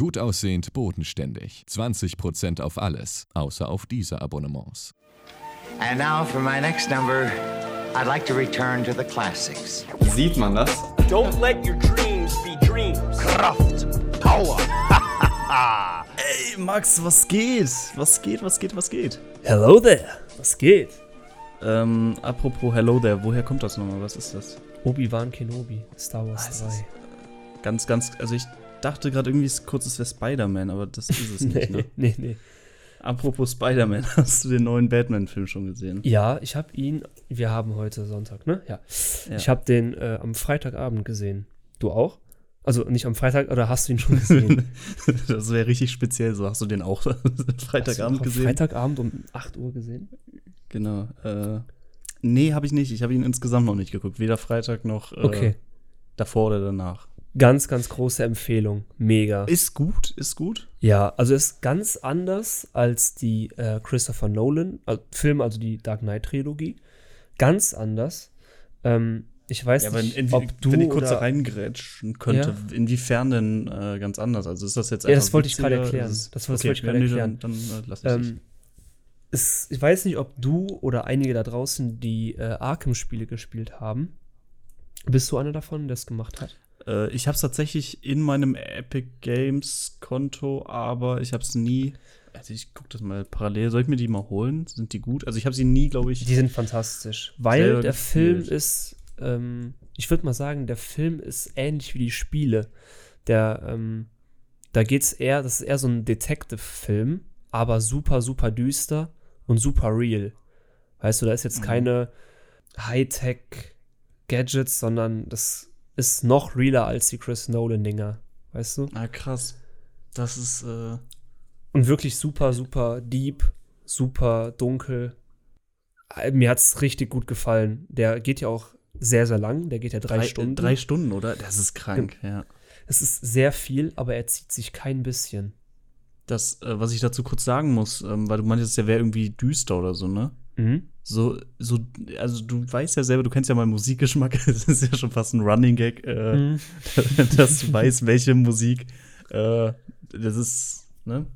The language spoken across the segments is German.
Gut aussehend, bodenständig. 20% auf alles, außer auf diese Abonnements. And now for my next number, I'd like to return to the classics. Sieht man das? Don't let your dreams be dreams. Kraft, Power. Ey, Max, was geht? Was geht, was geht, was geht? Hello there, was geht? Ähm, apropos Hello there, woher kommt das nochmal? Was ist das? Obi-Wan Kenobi, Star Wars Was 3. ist- Ganz, ganz, also ich dachte gerade irgendwie kurz, es wäre Spider-Man, aber das ist es nicht, ne? nee, nee. Apropos Spider-Man, hast du den neuen Batman-Film schon gesehen? Ja, ich habe ihn, wir haben heute Sonntag, ne? Ja. Ja. Ich habe den äh, am Freitagabend gesehen. Du auch? Also nicht am Freitag, oder hast du ihn schon gesehen? das wäre richtig speziell, so hast du den auch Freitagabend auch gesehen? Freitagabend um 8 Uhr gesehen? Genau. Äh, nee, habe ich nicht. Ich habe ihn insgesamt noch nicht geguckt. Weder Freitag noch äh, Okay. davor oder danach. Ganz, ganz große Empfehlung. Mega. Ist gut, ist gut. Ja, also ist ganz anders als die äh, Christopher Nolan äh, Filme, also die Dark Knight Trilogie. Ganz anders. Ähm, ich weiß Ja, nicht, in, ob du wenn ich kurz oder, reingrätschen könnte, inwiefern denn äh, ganz anders? Also ist das jetzt Ja, das einfach wollte ich gerade erklären. Ist Das- das okay, wollte ich gerade ja, erklären. Dann, dann äh, lass ich ähm, es, ich weiß nicht, ob du oder einige da draußen die äh, Arkham-Spiele gespielt haben. Bist du einer davon, der es gemacht hat? Äh, ich habe es tatsächlich in meinem Epic Games Konto, aber ich habe es nie. Also ich gucke das mal parallel. Soll ich mir die mal holen? Sind die gut? Also ich habe sie nie, glaube ich. Die sind fantastisch, weil der Film gespielt. ist, ähm, ich würde mal sagen, der Film ist ähnlich wie die Spiele. Der, ähm, da geht's eher, das ist eher so ein Detective-Film, aber super, super düster und super real. Weißt du, da ist jetzt Mhm. keine Hightech-Gadgets, sondern das ist noch realer als die Chris Nolan-Dinger. Weißt du? ah, krass. Das ist. Äh, Und wirklich super, super deep, super dunkel. Äh, Mir hat's richtig gut gefallen. Der geht ja auch sehr, sehr lang. Der geht ja drei, Stunden. Drei Stunden, oder? Das ist krank, ja. es ist sehr viel, aber er zieht sich kein bisschen. Das, äh, was ich dazu kurz sagen muss, ähm, weil du meintest, der wäre irgendwie düster oder so, ne? Mhm. So, so, also du weißt ja selber, du kennst ja meinen Musikgeschmack, das ist ja schon fast ein Running Gag, äh, Mhm. dass du weißt, welche Musik, äh, das ist, ne?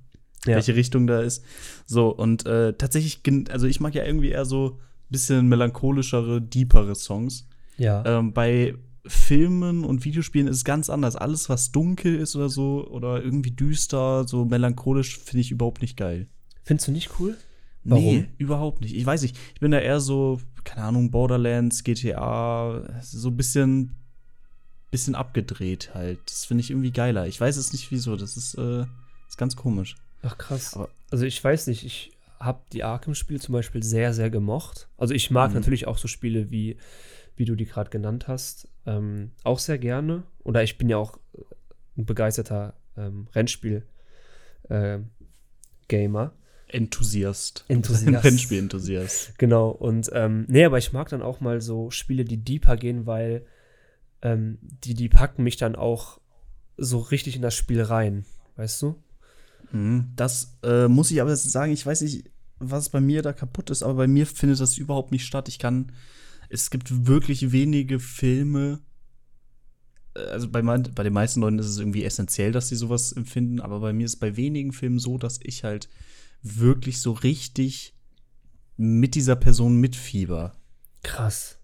Ja. Welche Richtung da ist. So, und äh, tatsächlich, also ich mag ja irgendwie eher so bisschen melancholischere, deepere Songs. Ja. Ähm, bei Filmen und Videospielen ist es ganz anders. Alles, was dunkel ist oder so, oder irgendwie düster, so melancholisch, finde ich überhaupt nicht geil. Findest du nicht cool? Warum? Nee, überhaupt nicht. Ich weiß nicht. Ich bin da eher so, keine Ahnung, Borderlands, GTA, so ein bisschen, bisschen abgedreht halt. Das finde ich irgendwie geiler. Ich weiß es nicht wieso. Das ist, äh, ist ganz komisch. Ach krass. Aber- also ich weiß nicht, ich habe die Arkham-Spiele zum Beispiel sehr, sehr gemocht. Also ich mag Mhm. natürlich auch so Spiele wie, wie du die gerade genannt hast, ähm, auch sehr gerne. Oder ich bin ja auch ein begeisterter ähm, Rennspiel-Gamer. Enthusiast. Enthusiast. Rennspiel-Enthusiast. Genau, und ähm, nee, aber ich mag dann auch mal so Spiele, die deeper gehen, weil ähm, die, die packen mich dann auch so richtig in das Spiel rein, weißt du? Mhm. Das äh, muss ich aber sagen, ich weiß nicht, was bei mir da kaputt ist, aber bei mir findet das überhaupt nicht statt. Ich kann, es gibt wirklich wenige Filme, äh, also bei, mein, bei den meisten Leuten ist es irgendwie essentiell, dass sie sowas empfinden, aber bei mir ist es bei wenigen Filmen so, dass ich halt wirklich so richtig mit dieser Person mitfieber. Krass.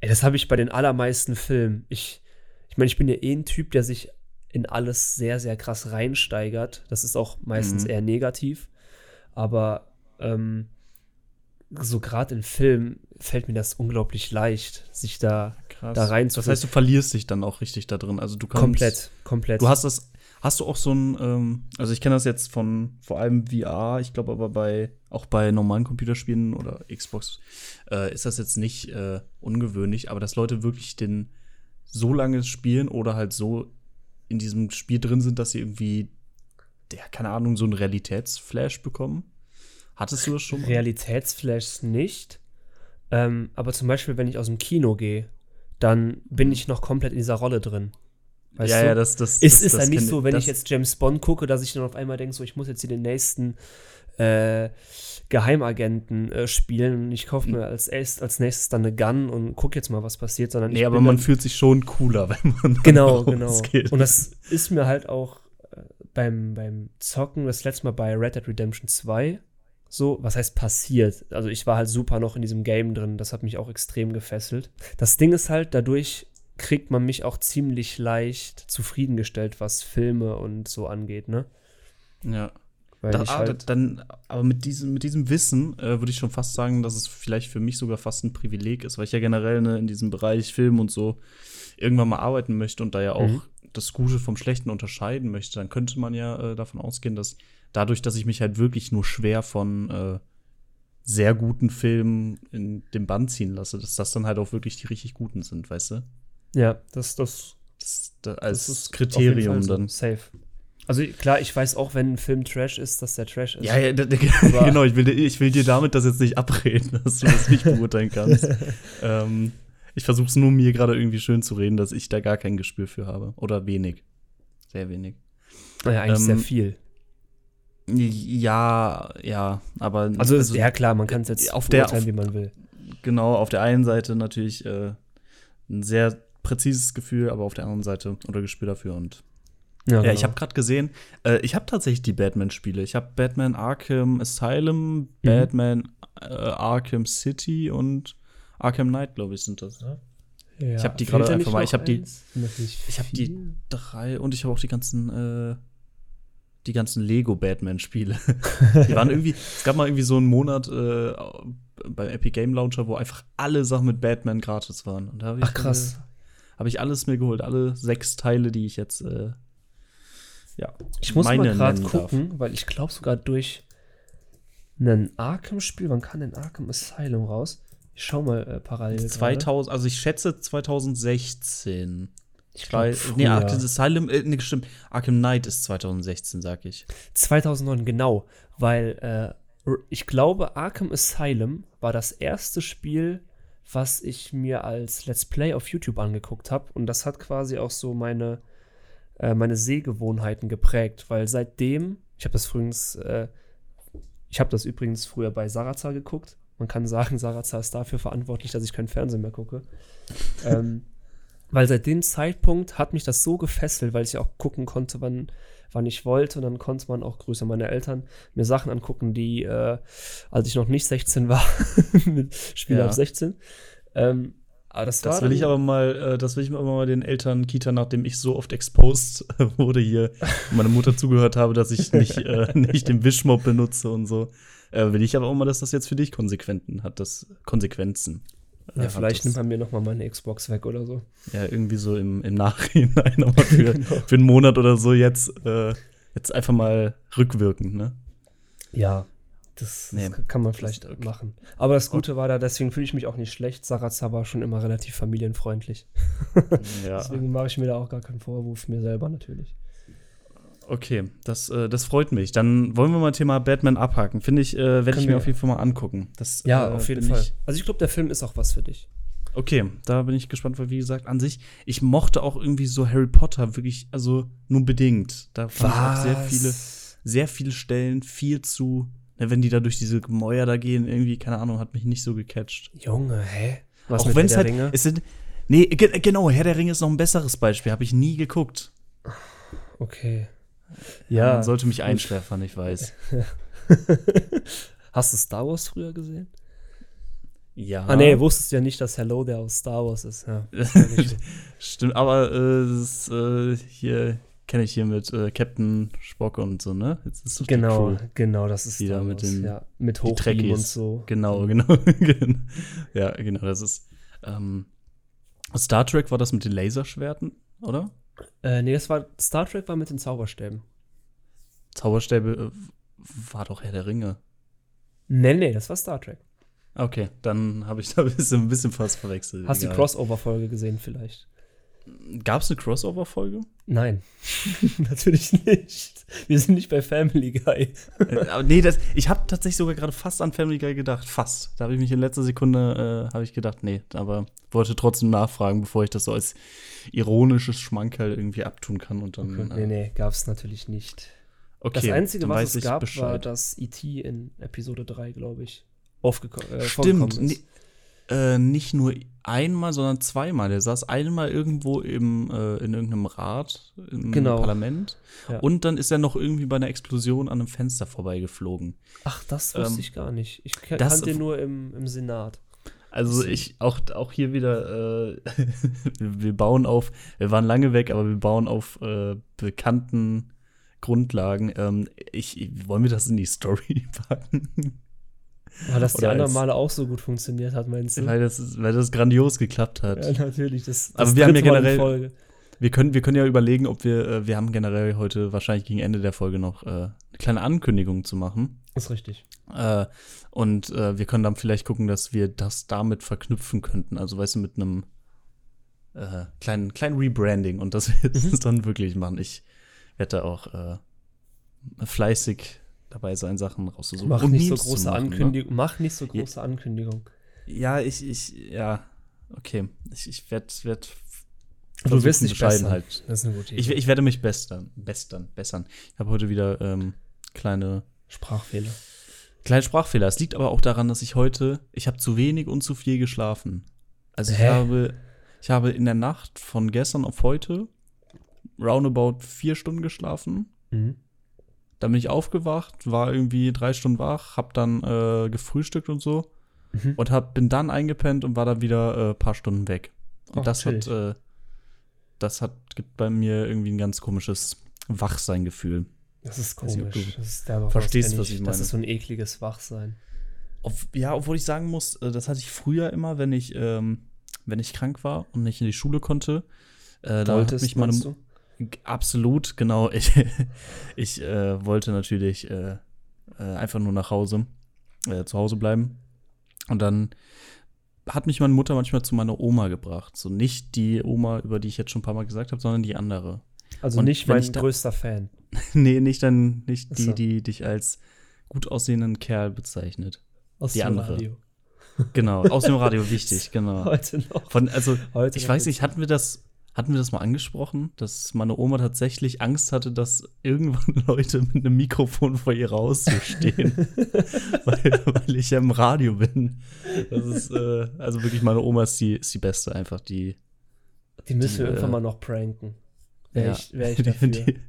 Ey, das habe ich bei den allermeisten Filmen. Ich, ich meine, ich bin ja eh ein Typ, der sich in alles sehr, sehr krass reinsteigert. Das ist auch meistens Mhm. eher negativ. Aber ähm, so gerade in Filmen fällt mir das unglaublich leicht, sich da Krass. Da rein Das heißt, du verlierst dich dann auch richtig da drin. Also du kannst, komplett, komplett. Du hast das, hast du auch so ein, ähm, also ich kenne das jetzt von vor allem VR, ich glaube aber bei, auch bei normalen Computerspielen oder Xbox äh, ist das jetzt nicht äh, ungewöhnlich, aber dass Leute wirklich den so lange spielen oder halt so in diesem Spiel drin sind, dass sie irgendwie, der, keine Ahnung, so einen Realitätsflash bekommen. Hattest du das schon mal? Realitätsflashs nicht. Ähm, aber zum Beispiel, wenn ich aus dem Kino gehe, dann bin ich noch komplett in dieser Rolle drin. Weißt ja, du? ja, das, das, Es das, ist dann nicht so, wenn ich jetzt James Bond gucke, dass ich dann auf einmal denke, so, ich muss jetzt hier den nächsten äh, Geheimagenten äh, spielen und ich kaufe mir als, erst, als nächstes dann eine Gun und gucke jetzt mal, was passiert, sondern ich Nee, aber man fühlt sich schon cooler, wenn man Genau, genau. Und das ist mir halt auch äh, beim, beim Zocken, das letzte Mal bei Red Dead Redemption 2, so, was heißt passiert? Also ich war halt super noch in diesem Game drin, das hat mich auch extrem gefesselt. Das Ding ist halt, dadurch kriegt man mich auch ziemlich leicht zufriedengestellt, was Filme und so angeht, ne? Ja. Weil Da, ich ah, halt, dann, aber mit diesem, mit diesem Wissen äh, würde ich schon fast sagen, dass es vielleicht für mich sogar fast ein Privileg ist, weil ich ja generell ne, in diesem Bereich Film und so irgendwann mal arbeiten möchte und da ja auch Mhm. das Gute vom Schlechten unterscheiden möchte, dann könnte man ja äh, davon ausgehen, dass dadurch, dass ich mich halt wirklich nur schwer von äh, sehr guten Filmen in den Bann ziehen lasse, dass das dann halt auch wirklich die richtig guten sind, weißt du? Ja, das, das, Das, da, als das Kriterium so. dann. Safe. Also klar, ich weiß auch, wenn ein Film Trash ist, dass der Trash ist. Ja, ja, genau, ich will, dir- ich will dir damit das jetzt nicht abreden, dass du das nicht beurteilen kannst. ähm, ich versuche es nur mir gerade irgendwie schön zu reden, dass ich da gar kein Gespür für habe. Oder wenig. Sehr wenig. Naja, eigentlich sehr Ähm, viel. Ja, ja, aber Also, ja klar, man kann es jetzt auf der- auf- wie man will. genau, auf der einen Seite natürlich äh, ein sehr präzises Gefühl, aber auf der anderen Seite oder Gespür dafür und Ja, genau. ich habe gerade gesehen, äh, ich habe tatsächlich die Batman-Spiele. Ich habe Batman Arkham Asylum, Mhm. Batman äh, Arkham City und Arkham Knight, glaube ich, sind das. Ja, ich hab die gerade einfach nicht mal- ich hab die- Ich habe die drei und ich habe auch die ganzen, äh, die ganzen Lego Batman-Spiele. die waren irgendwie, es gab mal irgendwie so einen Monat äh, beim Epic Game Launcher, wo einfach alle Sachen mit Batman gratis waren. Und da habe ich, Ach krass. Habe ich alles mir geholt, alle sechs Teile, die ich jetzt, äh, ja, Ich muss meine mal gerade nennen darf. gucken, weil ich glaube sogar durch ein Arkham-Spiel, wann kann denn Arkham Asylum raus? Ich schau mal äh, parallel. gerade. 2000, also ich schätze 2016. Ich Weil, glaub, nee. Arkham Asylum, äh, nee, stimmt. Arkham Knight ist 2016, sag ich. 2009, genau. Weil äh, ich glaube, Arkham Asylum war das erste Spiel, was ich mir als Let's Play auf YouTube angeguckt habe. Und das hat quasi auch so meine, äh, meine Sehgewohnheiten geprägt. Weil seitdem, ich habe das übrigens, äh, ich habe das übrigens früher bei Sarazar geguckt. Man kann sagen, Sarazar ist dafür verantwortlich, dass ich keinen Fernsehen mehr gucke. ähm, weil seit dem Zeitpunkt hat mich das so gefesselt, weil ich auch gucken konnte, wann, wann ich wollte. Und dann konnte man auch, Grüße an meine Eltern, mir Sachen angucken, die, äh, als ich noch nicht 16 war, mit Spiele Ja. ab 16. Ähm, aber das, Das will ich aber mal, äh, das will ich aber mal den Eltern Kita, nachdem ich so oft exposed wurde hier, und meine Mutter zugehört habe, dass ich nicht, äh, nicht den Wischmob benutze und so. Äh, will ich aber auch mal, dass das jetzt für dich Konsequenzen hat, das Konsequenzen. Ja, vielleicht nimmt man mir noch mal meine Xbox weg oder so. Ja, irgendwie so im, im Nachhinein, aber für, Genau. für einen Monat oder so jetzt, äh, jetzt einfach mal rückwirkend, ne? Ja, das, Nee, das kann man vielleicht okay. machen. Aber das Gute war da, deswegen fühle ich mich auch nicht schlecht. Sarazar war schon immer relativ familienfreundlich. Ja. Deswegen mache ich mir da auch gar keinen Vorwurf, mir selber natürlich. Okay, das, äh, das freut mich. Dann wollen wir mal Thema Batman abhaken. Finde ich, äh, werde ich mir auf jeden Fall mal angucken. Das, Ja, äh, auf jeden Fall. Ich, Also ich glaube, der Film ist auch was für dich. okay, da bin ich gespannt, weil wie gesagt, an sich, ich mochte auch irgendwie so Harry Potter wirklich, also nur bedingt. Da fand ich auch sehr viele, sehr viele Stellen viel zu, ne, wenn die da durch diese Gemäuer da gehen, irgendwie, keine Ahnung, hat mich nicht so gecatcht. Junge, hä? Was auch wenn es halt, Ringe? es sind, nee, ge genau, Herr der Ringe ist noch ein besseres Beispiel, habe ich nie geguckt. Okay. Man Ja. sollte mich einschläfern, ich weiß. Hast du Star Wars früher gesehen? Ja. Ah, nee, wusstest ja nicht, dass Hello der aus Star Wars ist. Ja. Stimmt, aber äh, das ist, äh, hier kenne ich hier mit äh, Captain Spock und so, ne? Genau, Crew. genau, das ist Star mit den- ja. Mit Hochbeam und so. Genau, genau. ja, genau, das ist. Ähm, Star Trek war das mit den Laserschwerten, oder? Äh, nee, das war Star Trek war mit den Zauberstäben. Zauberstäbe äh, war doch Herr der Ringe. Nee, nee, das war Star Trek. Okay, dann habe ich da ein bisschen, ein bisschen fast verwechselt. Hast du die. Crossover-Folge gesehen vielleicht? Gab's eine Crossover-Folge? Nein, natürlich nicht. Wir sind nicht bei Family Guy. Äh, aber nee, das, ich habe tatsächlich sogar gerade fast an Family Guy gedacht. Fast. Da habe ich mich in letzter Sekunde, äh, habe ich gedacht, nee, aber wollte trotzdem nachfragen, bevor ich das so als ironisches Schmankerl irgendwie abtun kann und dann. Nee, nee, gab es natürlich nicht. Okay, das Einzige, was es gab, war, Bescheid. dass E.T. in Episode 3, glaube ich, aufgekommen äh, Stimmt. ist. Nee, Äh, nicht nur einmal, sondern zweimal. Der saß einmal irgendwo im, äh, in irgendeinem Rat im Genau. Parlament. Ja. Und dann ist er noch irgendwie bei einer Explosion an einem Fenster vorbeigeflogen. Ach, das wusste Ähm, ich gar nicht. Ich kan- das- kannte ihn nur im, im Senat. Also ich, auch, auch hier wieder, äh, wir, bauen auf, wir waren lange weg, aber wir bauen auf äh, bekannten Grundlagen. Ähm, ich, ich, wollen wir das in die Story packen? Weil das die anderen Male auch so gut funktioniert hat, meinst du? weil, das, weil das grandios geklappt hat. ja, natürlich. Das, Aber das wir haben ja generell- Folge. Wir können, wir können ja überlegen, ob wir, äh, wir haben generell heute wahrscheinlich gegen Ende der Folge noch äh, eine kleine Ankündigung zu machen. Ist richtig. Äh, und äh, wir können dann vielleicht gucken, dass wir das damit verknüpfen könnten. Also, weißt du, mit einem äh, kleinen, kleinen Rebranding und das wir Mhm. es dann wirklich machen. Ich werde da auch äh, fleißig dabei sein, Sachen rauszusuchen. Mach und nicht so Memes zu große machen, ne? Ankündigung. Mach nicht so große Ankündigung. Ja, ich, ich, ja, okay. Ich, ich werde, werd Du wirst dich bessern. halt. Das ist eine gute Idee. Ich, ich werde mich bestern, bestern, bessern. Ich habe heute wieder ähm, kleine Sprachfehler. Kleine Sprachfehler. Es liegt aber auch daran, dass ich heute, ich habe zu wenig und zu viel geschlafen. Also ich Hä? habe, ich habe in der Nacht von gestern auf heute roundabout vier Stunden geschlafen. Mhm. Dann bin ich aufgewacht, war irgendwie drei Stunden wach, hab dann äh, gefrühstückt und so Mhm. und hab, bin dann eingepennt und war dann wieder äh, paar Stunden weg. Und Ach, das chillig. hat, äh, das hat, gibt bei mir irgendwie ein ganz komisches Wachseingefühl. Das ist nicht, komisch. du Das ist der verstehst, kenn was ich Das meine. ist so ein ekliges Wachsein. Ob, ja, obwohl ich sagen muss, äh, das hatte ich früher immer, wenn ich, ähm, wenn ich krank war und nicht in die Schule konnte. Äh, da hat mich meine du? Absolut, genau. Ich, ich äh, wollte natürlich äh, äh, einfach nur nach Hause, äh, zu Hause bleiben. Und dann hat mich meine Mutter manchmal zu meiner Oma gebracht. So nicht die Oma, über die ich jetzt schon ein paar Mal gesagt habe, sondern die andere. Also Und nicht mein größter Fan. nee, nicht dann, nicht die, so. die dich als gut aussehenden Kerl bezeichnet. Aus Die dem andere. Radio. Genau, aus dem Radio wichtig, genau. Heute noch. Von, also, Heute ich noch weiß nicht, hatten wir das, hatten wir das mal angesprochen, dass meine Oma tatsächlich Angst hatte, dass irgendwann Leute mit einem Mikrofon vor ihr rauszustehen, weil, weil ich ja im Radio bin. Das ist, äh, also wirklich, meine Oma ist die, ist die Beste, einfach die, Die müssen wir die, irgendwann äh, mal noch pranken. Wäre ja, ich, wär ich die, dafür. die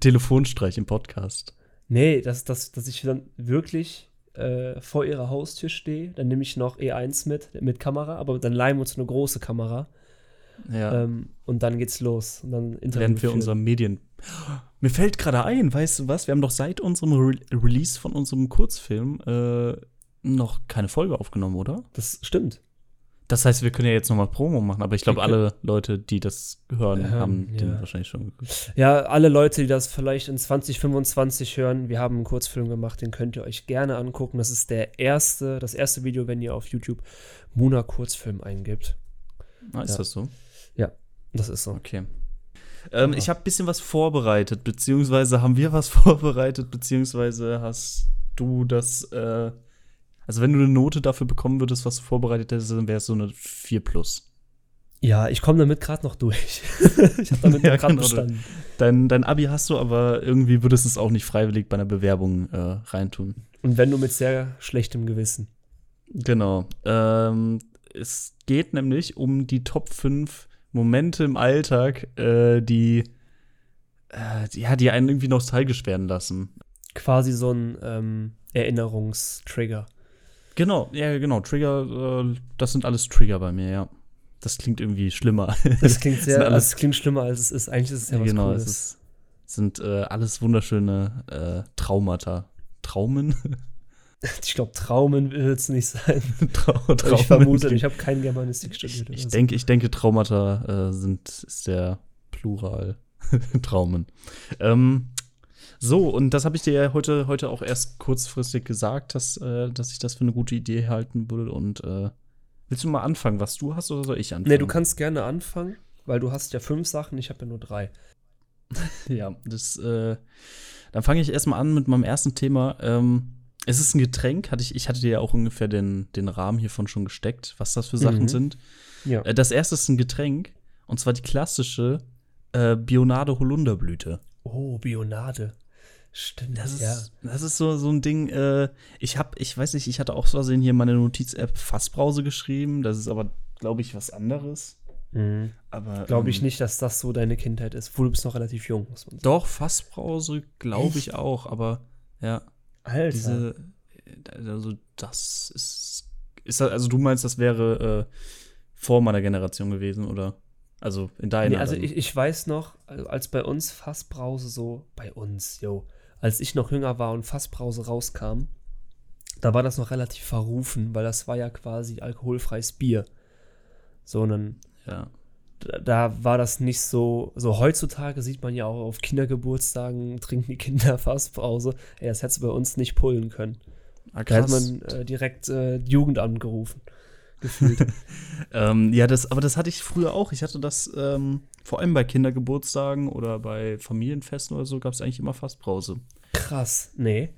Telefonstreich im Podcast. Nee, dass, dass, dass ich dann wirklich äh, vor ihrer Haustür stehe. Dann nehme ich noch E1 mit, mit Kamera, aber dann leihen wir uns eine große Kamera. Ja, Ähm, und dann geht's los. Und dann während wir unser Medien. Mir fällt gerade ein, weißt du was? Wir haben doch seit unserem Re Release von unserem Kurzfilm äh, noch keine Folge aufgenommen, oder? Das stimmt. Das heißt, wir können ja jetzt nochmal Promo machen, aber ich glaube, alle Leute, die das hören, Ähm, haben den ja. wahrscheinlich schon geguckt. Ja, alle Leute, die das vielleicht in 2025 hören, wir haben einen Kurzfilm gemacht, den könnt ihr euch gerne angucken. Das ist der erste, das erste Video, wenn ihr auf YouTube Muna Kurzfilm eingibt. Ah, ist Ja. das so? Das ist so. Okay. Ähm, Ich habe ein bisschen was vorbereitet, beziehungsweise haben wir was vorbereitet, beziehungsweise hast du das, äh, also wenn du eine Note dafür bekommen würdest, was du vorbereitet hättest, dann wäre es so eine 4 plus. Ja, ich komme damit gerade noch durch. ich habe damit Ja, gerade genau. bestanden. Dein, dein Abi hast du, aber irgendwie würdest du es auch nicht freiwillig bei einer Bewerbung äh, reintun. Und wenn du mit sehr schlechtem Gewissen. Genau. Ähm, es geht nämlich um die Top 5 Momente im Alltag, äh, die, äh, die, ja, die einen irgendwie nostalgisch werden lassen. Quasi so ein ähm, Erinnerungstrigger. Genau, ja, genau. Trigger, äh, das sind alles Trigger bei mir, ja. Das klingt irgendwie schlimmer. Das klingt sehr, alles- das klingt schlimmer als es ist. Eigentlich ist es ja was genau, Cooles. es ist, sind äh, alles wunderschöne äh, Traumata. Traumen? ich glaube, Traumen wird es nicht sein. Trau ich vermute, ich habe kein Germanistik Ich, studiert. ich, so. denke, ich denke, Traumata äh, sind ist der Plural. Traumen. Ähm, so, und das habe ich dir ja heute, heute auch erst kurzfristig gesagt, dass, äh, dass ich das für eine gute Idee halten würde. Und äh, willst du mal anfangen, was du hast, oder soll ich anfangen? Nee, du kannst gerne anfangen, weil du hast ja fünf Sachen, ich habe ja nur drei. Ja, das, äh, dann fange ich erstmal an mit meinem ersten Thema. Ähm, es ist ein Getränk, hatte ich, ich hatte dir ja auch ungefähr den, den Rahmen hiervon schon gesteckt, was das für Sachen Mhm. sind. Ja. Äh, Das erste ist ein Getränk, und zwar die klassische äh, Bionade Holunderblüte. Oh, Bionade. Stimmt, Das ist, ja. das ist so, so ein Ding, äh, ich hab, ich weiß nicht, ich hatte auch so Versehen hier meine Notiz-App Fassbrause geschrieben. Das ist aber, glaube ich, was anderes. Mhm. Aber Glaube ich ähm, nicht, dass das so deine Kindheit ist. Wohl, du bist noch relativ jung, muss man sagen. Doch, Fassbrause glaube ich auch, aber ja, Alter. diese, äh, also das ist, ist das, also du meinst, das wäre äh, vor meiner Generation gewesen, oder? Also in deiner. Nee, also ich, ich weiß noch, also als bei uns Fassbrause so, bei uns, yo, als ich noch jünger war und Fassbrause rauskam, da war das noch relativ verrufen, weil das war ja quasi alkoholfreies Bier. So, und dann, ja. Da, war das nicht so, so heutzutage sieht man ja auch auf Kindergeburtstagen, trinken die Kinder Fassbrause. Ey, das hättest du bei uns nicht pullen können. Ah, Da krass. man äh, direkt äh, Jugendamt gerufen. Gefühlt. Ähm, ja, das, aber das hatte ich früher auch. Ich hatte das ähm, vor allem bei Kindergeburtstagen oder bei Familienfesten oder so, gab es eigentlich immer Fassbrause. Krass. Nee.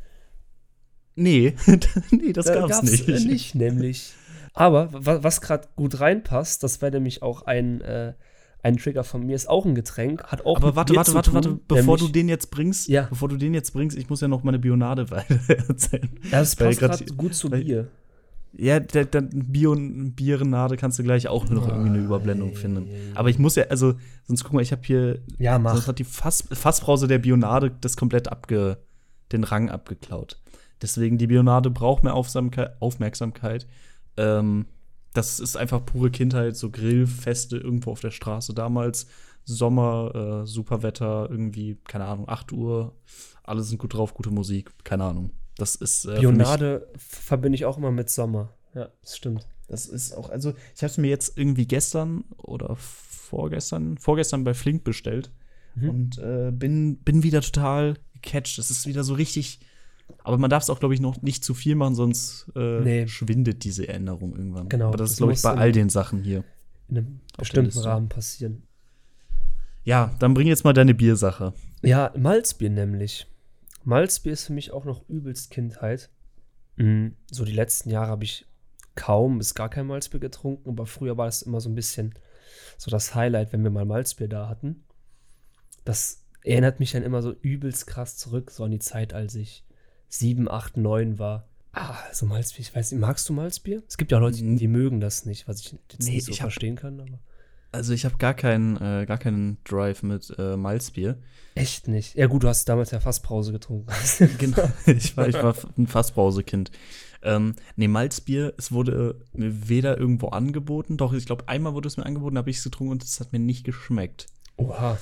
Nee, nee, das Da gab's, gab's, nicht. Äh, nicht, nämlich. Aber wa was gerade gut reinpasst, das wäre nämlich auch ein, äh, ein Trigger von mir, ist auch ein Getränk, hat auch Aber warte, warte, warte, tun, warte, bevor du den jetzt bringst, Ja. bevor du den jetzt bringst, ich muss ja noch meine Bionade weiter erzählen. Ja, das passt gerade gut zu weil- Bier. Ja, der Bio, Bierenade kannst du gleich auch noch irgendwie eine Überblendung finden. Aber ich muss ja, also, sonst guck mal, ich habe hier, Ja, sonst hat die Fass, Fassbrause der Bionade das komplett abge, den Rang abgeklaut. Deswegen, die Bionade braucht mehr Aufsamke- Aufmerksamkeit. Ähm, das ist einfach pure Kindheit, so Grillfeste irgendwo auf der Straße damals. Sommer, äh, super Wetter, irgendwie, keine Ahnung, 8 Uhr, alle sind gut drauf, gute Musik, keine Ahnung. Das ist äh, Bionade verbinde ich auch immer mit Sommer. Ja, das stimmt. Das ist auch, also ich habe es mir jetzt irgendwie gestern oder vorgestern, vorgestern bei Flink bestellt Mhm. und äh, bin, bin wieder total gecatcht. Das ist wieder so richtig, aber man darf es auch, glaube ich, noch nicht zu viel machen, sonst äh, Nee. schwindet diese Erinnerung irgendwann. Genau, Aber das, ist, glaube ich, bei all den Sachen hier. In einem bestimmten. Rahmen passieren. Ja, dann bring jetzt mal deine Biersache. Ja, Malzbier nämlich. Malzbier ist für mich auch noch übelst Kindheit. Mhm. So die letzten Jahre habe ich kaum bis gar kein Malzbier getrunken, aber früher war das immer so ein bisschen so das Highlight, wenn wir mal Malzbier da hatten. Das erinnert mich dann immer so übelst krass zurück, so an die Zeit, als ich 7, 8, 9 war. Ah, so Malzbier, ich weiß nicht, magst du Malzbier? Es gibt ja auch Leute, die, die mögen das nicht, was ich jetzt Nee, nicht so ich hab- verstehen kann, aber. Also ich habe gar keinen, äh, gar keinen Drive mit äh, Malzbier. Echt nicht. Ja, gut, du hast damals ja Fasspause getrunken. Genau. Ich war, ich war ein Fassbrausekind. Ähm, nee, Malzbier, es wurde mir weder irgendwo angeboten, doch ich glaube, einmal wurde es mir angeboten, habe ich es getrunken und es hat mir nicht geschmeckt. Oha.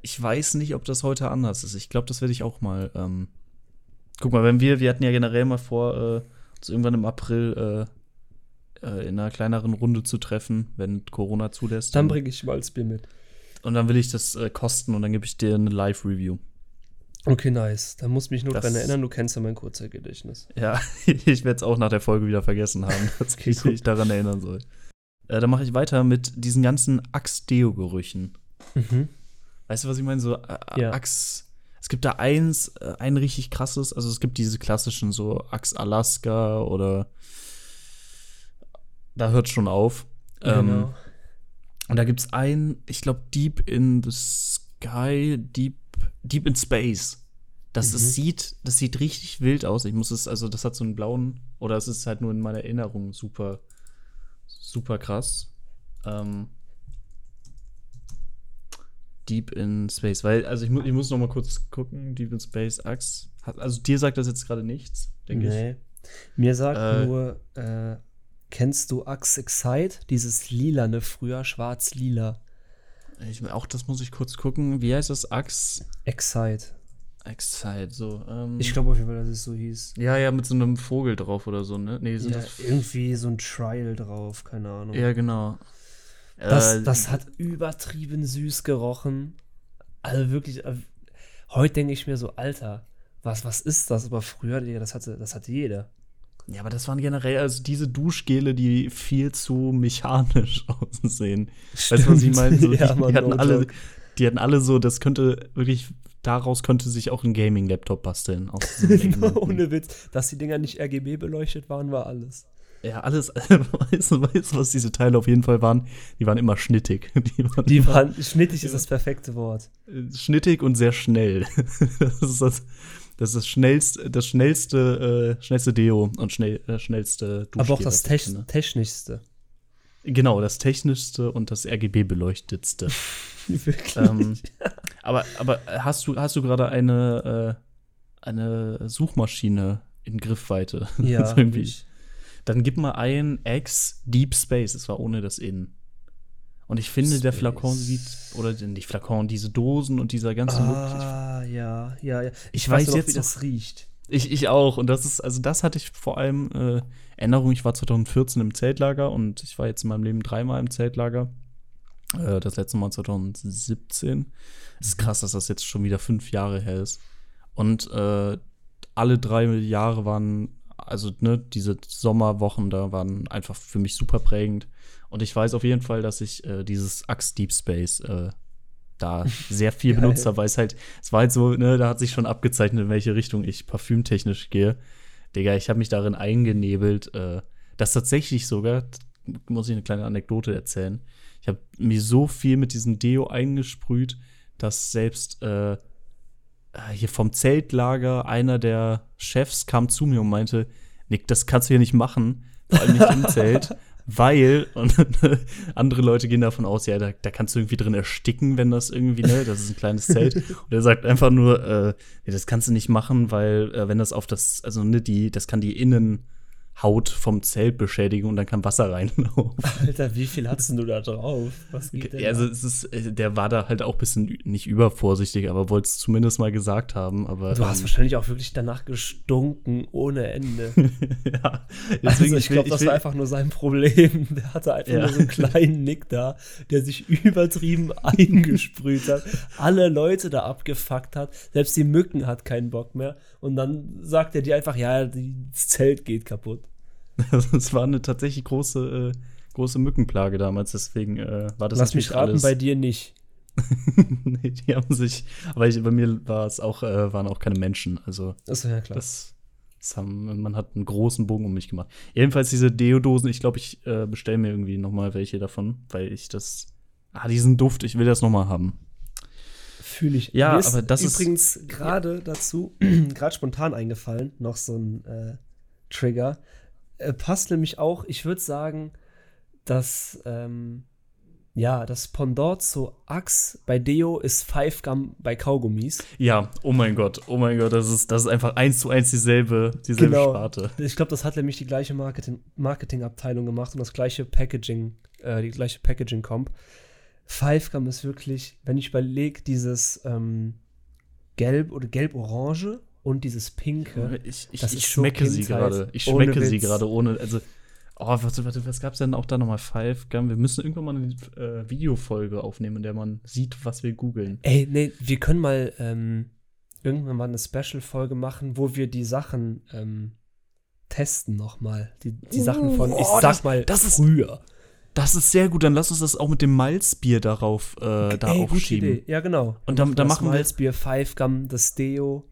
Ich weiß nicht, ob das heute anders ist. Ich glaube, das werde ich auch mal. Ähm, guck mal, wenn wir, wir hatten ja generell mal vor, äh, uns irgendwann im April äh, äh, in einer kleineren Runde zu treffen, wenn Corona zulässt. Dann bringe ich Malzbier mit. und dann will ich das äh, kosten und dann gebe ich dir eine Live-Review. Okay, nice. Dann musst du mich nur daran erinnern, du kennst ja mein Kurzzeitgedächtnis. Ja, ich werde es auch nach der Folge wieder vergessen haben, dass Okay, ich mich daran erinnern soll. Äh, dann mache ich weiter mit diesen ganzen Axe-Deo-Gerüchen. Mhm. Weißt du, was ich meine? So äh, Ja. Axe. Es gibt da eins, äh, ein richtig krasses, also es gibt diese klassischen, so Axe Alaska oder da hört schon auf. Ähm, Genau. und da gibt es ein, ich glaube, Deep in the Sky, Deep, Deep in Space. Das, Mhm. sieht, das sieht richtig wild aus. Ich muss es, also das hat so einen blauen, oder es ist halt nur in meiner Erinnerung super, super krass. Ähm, Deep in Space, weil, also ich, mu ich muss noch mal kurz gucken, Deep in Space, Axe. Also dir sagt das jetzt gerade nichts, denke ich. Nee. Mir sagt Äh, nur, äh, kennst du Axe Excite? Dieses lilane früher, schwarz-lila. Ich, auch das muss ich kurz gucken. Wie heißt das? Axe Excite. Excite, so. Ähm, Ich glaube auf jeden Fall, dass es so hieß. Ja, ja, mit so einem Vogel drauf oder so, ne? Nee, sind Ja, das. irgendwie so ein Trial drauf, keine Ahnung. Ja, genau. Das, Äh, das hat übertrieben süß gerochen. Also wirklich, äh, heute denke ich mir so, Alter, was, was ist das? Aber früher, das hatte, das hatte jeder. Ja, aber das waren generell also diese Duschgele, die viel zu mechanisch aussehen. Weißt du, was ich meine? So, die, ja, die, Mann, hatten no alle, die hatten alle so, das könnte wirklich, daraus könnte sich auch ein Gaming-Laptop basteln. Elementen. Ohne Witz. Dass die Dinger nicht RGB beleuchtet waren, war alles. Ja, alles, weißt du, was diese Teile auf jeden Fall waren? Die waren immer schnittig. Die waren, die waren schnittig ist das perfekte Wort. Schnittig und sehr schnell. Das ist das, das, ist das schnellste, das schnellste, äh, schnellste Deo und schnell, äh, schnellste Duschgel. Aber auch das Te ne? technischste. Genau, das technischste und das RGB-beleuchtetste. Wirklich? Ähm, aber, aber hast du, hast du gerade eine, äh, eine Suchmaschine in Griffweite? Ja, irgendwie. Dann gib mal ein X Deep Space. Es war ohne das In. Und ich finde, Space. der Flakon sieht, oder nicht Flakon, diese Dosen und dieser ganze ah, Look. ja, ja, ja. Ich, ich weiß, weiß jetzt, wie das riecht. Ich, ich auch. Und das ist, also das hatte ich vor allem äh, Erinnerung. Ich war 2014 im Zeltlager und ich war jetzt in meinem Leben dreimal im Zeltlager. Äh, das letzte Mal 2017. Es ist krass, dass das jetzt schon wieder fünf Jahre her ist. Und äh, alle drei Jahre waren, also ne, diese Sommerwochen da waren einfach für mich super prägend. Und ich weiß auf jeden Fall, dass ich äh, dieses Axe Deep Space äh, da sehr viel benutzt habe, weil es halt, es war halt so, ne, da hat sich schon abgezeichnet, in welche Richtung ich parfümtechnisch gehe. Digga, ich habe mich darin eingenebelt, äh, dass tatsächlich sogar, muss ich eine kleine Anekdote erzählen, ich habe mir so viel mit diesem Deo eingesprüht, dass selbst äh, hier vom Zeltlager einer der Chefs kam zu mir und meinte, Nick, das kannst du hier nicht machen, vor allem nicht im Zelt, weil, und andere Leute gehen davon aus, ja, da, da, kannst du irgendwie drin ersticken, wenn das irgendwie, ne, das ist ein kleines Zelt. Und er sagt einfach nur, äh, nee, das kannst du nicht machen, weil, äh, wenn das auf das, also, ne, die, das kann die Innen, Haut vom Zelt beschädigen und dann kann Wasser reinlaufen. Alter, wie viel hast du da drauf? Was geht denn also es ist, äh, der war da halt auch ein bisschen nicht übervorsichtig, aber wollte es zumindest mal gesagt haben. Aber, du hast ähm, wahrscheinlich auch wirklich danach gestunken ohne Ende. ja, also ich glaube, das war einfach nur sein Problem. Der hatte einfach ja. nur so einen kleinen Nick da, der sich übertrieben eingesprüht hat, alle Leute da abgefuckt hat, selbst die Mücken hat keinen Bock mehr. Und dann sagt er dir einfach, ja, das Zelt geht kaputt. Es war eine tatsächlich große, äh, große Mückenplage damals, deswegen äh, war das Lass mich raten, alles. bei dir nicht. nee, die haben sich, aber ich, bei mir war es auch, äh, waren auch keine Menschen. Also das, ja klar. Das, das haben, man hat einen großen Bogen um mich gemacht. Jedenfalls diese Deodosen, ich glaube, ich äh, bestelle mir irgendwie noch mal welche davon, weil ich das, ah, diesen Duft, ich will das noch mal haben. Fühle ich. Ja, aber das ist übrigens gerade dazu, gerade spontan eingefallen, noch so ein äh, Trigger äh, passt nämlich auch, ich würde sagen, dass ähm, ja, das Pendant zu Axe bei Deo ist 5 Gum bei Kaugummis. Ja, oh mein Gott, oh mein Gott, das ist, das ist einfach eins zu eins dieselbe, dieselbe genau. Sparte. Ich glaube, das hat nämlich die gleiche Marketing, Marketingabteilung gemacht und das gleiche Packaging, äh, die gleiche Packaging-Comp. 5 Gum ist wirklich, wenn ich überlege, dieses ähm, Gelb oder Gelb-Orange und dieses Pinke. Ich, ich, ich schmecke sie gerade. Ich schmecke sie gerade ohne. Also, oh, warte, warte, was gab es denn auch da nochmal? Five Gum? Wir müssen irgendwann mal eine äh, Videofolge aufnehmen, in der man sieht, was wir googeln. Ey, nee, wir können mal ähm, irgendwann mal eine Special-Folge machen, wo wir die Sachen ähm, testen nochmal. Die, die Sachen von, ich oh, sag das, mal, das früher. Ist, das ist sehr gut. Dann lass uns das auch mit dem Malzbier darauf äh, da Ey, aufschieben. Ja, genau. Und dann, dann machen wir Malzbier, Five Gum, das Deo.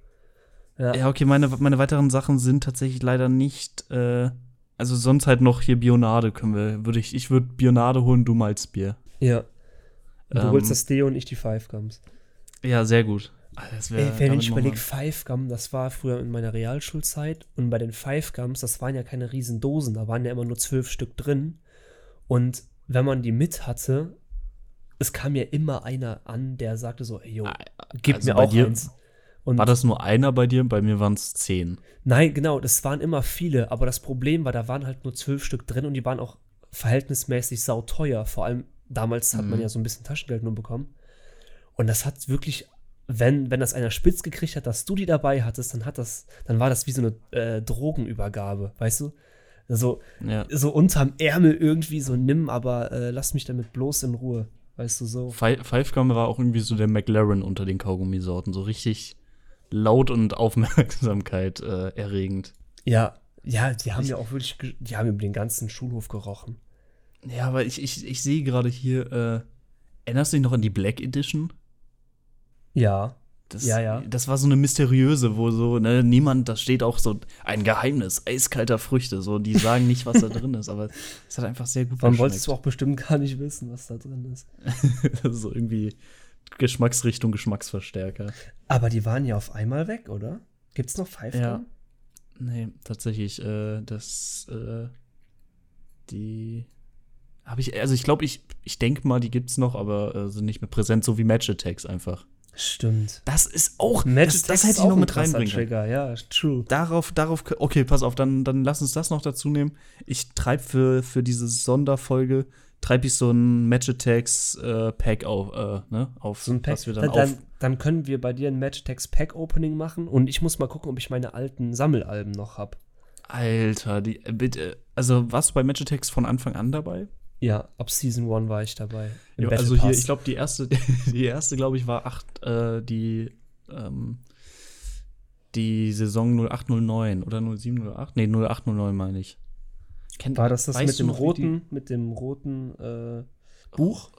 Ja. ja, okay, meine, meine weiteren Sachen sind tatsächlich leider nicht, äh, also sonst halt noch hier Bionade können wir, würde ich, ich würde Bionade holen, du Malzbier. Ja. Du ähm, holst das Deo und ich die Five Gums. Ja, sehr gut. Ey, wenn ich überlege, Five Gum, das war früher in meiner Realschulzeit und bei den Five Gums, das waren ja keine riesen Dosen, da waren ja immer nur zwölf Stück drin und wenn man die mit hatte, es kam ja immer einer an, der sagte so, ey, yo, gib also mir auch dir, eins. Und war das nur einer bei dir? Bei mir waren es zehn. Nein, genau, das waren immer viele, aber das Problem war, da waren halt nur zwölf Stück drin und die waren auch verhältnismäßig sauteuer. Vor allem damals hat man mhm. ja so ein bisschen Taschengeld nur bekommen. Und das hat wirklich, wenn, wenn das einer spitz gekriegt hat, dass du die dabei hattest, dann hat das, dann war das wie so eine äh, Drogenübergabe, weißt du? Also, ja. so unterm Ärmel irgendwie so nimm, aber äh, lass mich damit bloß in Ruhe. Weißt du, so. Five, Five Gum war auch irgendwie so der McLaren unter den Kaugummisorten. So richtig laut und Aufmerksamkeit äh, erregend. Ja, ja, die haben ich, ja auch wirklich, die haben über den ganzen Schulhof gerochen. Ja, aber ich, ich, ich sehe gerade hier, äh, erinnerst du dich noch an die Black Edition? Ja. Das, Ja, ja. das war so eine mysteriöse, wo so, ne, niemand, da steht auch so ein Geheimnis, eiskalter Früchte, so, die sagen nicht, was da drin ist, aber es hat einfach sehr gut Man wolltest du auch bestimmt gar nicht wissen, was da drin ist. so irgendwie Geschmacksrichtung Geschmacksverstärker. Aber die waren ja auf einmal weg, oder? Gibt's noch Five Ja. Gum? Nee, tatsächlich, äh, das, äh, die habe ich, also ich glaube, ich, ich denke mal, die gibt's noch, aber äh, sind nicht mehr präsent, so wie Match Attacks einfach. Stimmt. Das ist auch, Match das, Attacks das hätte ich noch mit reinbringen. Trigger, ja, true. Darauf, darauf, okay, pass auf, dann, dann lass uns das noch dazu nehmen. Ich treibe für, für diese Sonderfolge, treibe ich so ein Match Attacks äh, Pack auf, äh, ne, auf, So ein Pack. was wir dann, dann, dann, auf, dann können wir bei dir ein Match Attacks Pack Opening machen und ich muss mal gucken, ob ich meine alten Sammelalben noch hab. Alter, die, äh, bitte, also warst du bei Match Attacks von Anfang an dabei? Ja, ab Season 1 war ich dabei. Battle also hier, ich glaube, die erste, die erste, glaube ich, war acht, äh, die, ähm, die Saison 0809 oder 0708? Nee, 0809 meine ich. Kennt, war das das mit dem roten, mit dem roten äh, Buch?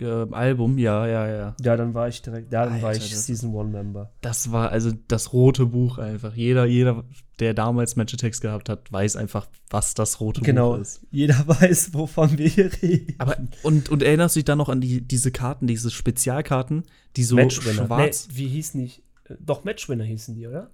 Äh, Album, ja, ja, ja. Ja, dann war ich direkt, ja, dann war Alter, ich das- Season 1 Member. Das war also das rote Buch einfach. Jeder, jeder, der damals Match-Text gehabt hat, weiß einfach, was das rote Genau, Buch ist. jeder weiß, wovon wir hier reden. Aber, und, und erinnerst du dich dann noch an die, diese Karten, diese Spezialkarten, die so Matchwinner. schwarz. Nee, wie hießen die? Äh, Doch, Matchwinner hießen die, oder?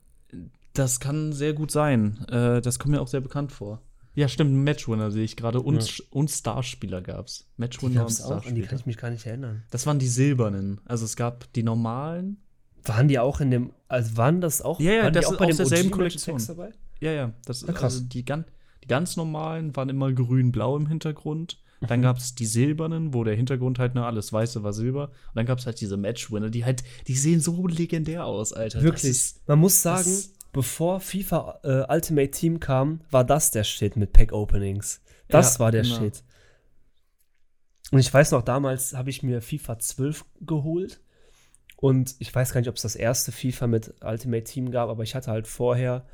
Das kann sehr gut sein. Äh, das kommt mir auch sehr bekannt vor. Ja, stimmt, Matchwinner sehe ich gerade. Und, und Starspieler gab's. Die Matchwinner und gab's auch, an die Starspieler. kann ich mich gar nicht erinnern. Das waren die silbernen. Also es gab die normalen. Waren die auch in dem, also waren das auch, Ja, ja, waren das die auch ist bei aus derselben Kollektion. Dabei? Ja, ja. Das, Ja, krass. Also die, gan die ganz normalen waren immer grün-blau im Hintergrund. Mhm. Dann gab's die silbernen, wo der Hintergrund halt, ne, alles Weiße war Silber. Und dann gab's halt diese Matchwinner, die halt, die sehen so legendär aus, Alter. Wirklich. ist- Man muss sagen, das- bevor FIFA äh, Ultimate Team kam, war das der Shit mit Pack Openings. Das Ja, war der genau. Shit. Und ich weiß noch, damals habe ich mir FIFA 12 geholt. Und ich weiß gar nicht, ob es das erste FIFA mit Ultimate Team gab, aber ich hatte halt vorher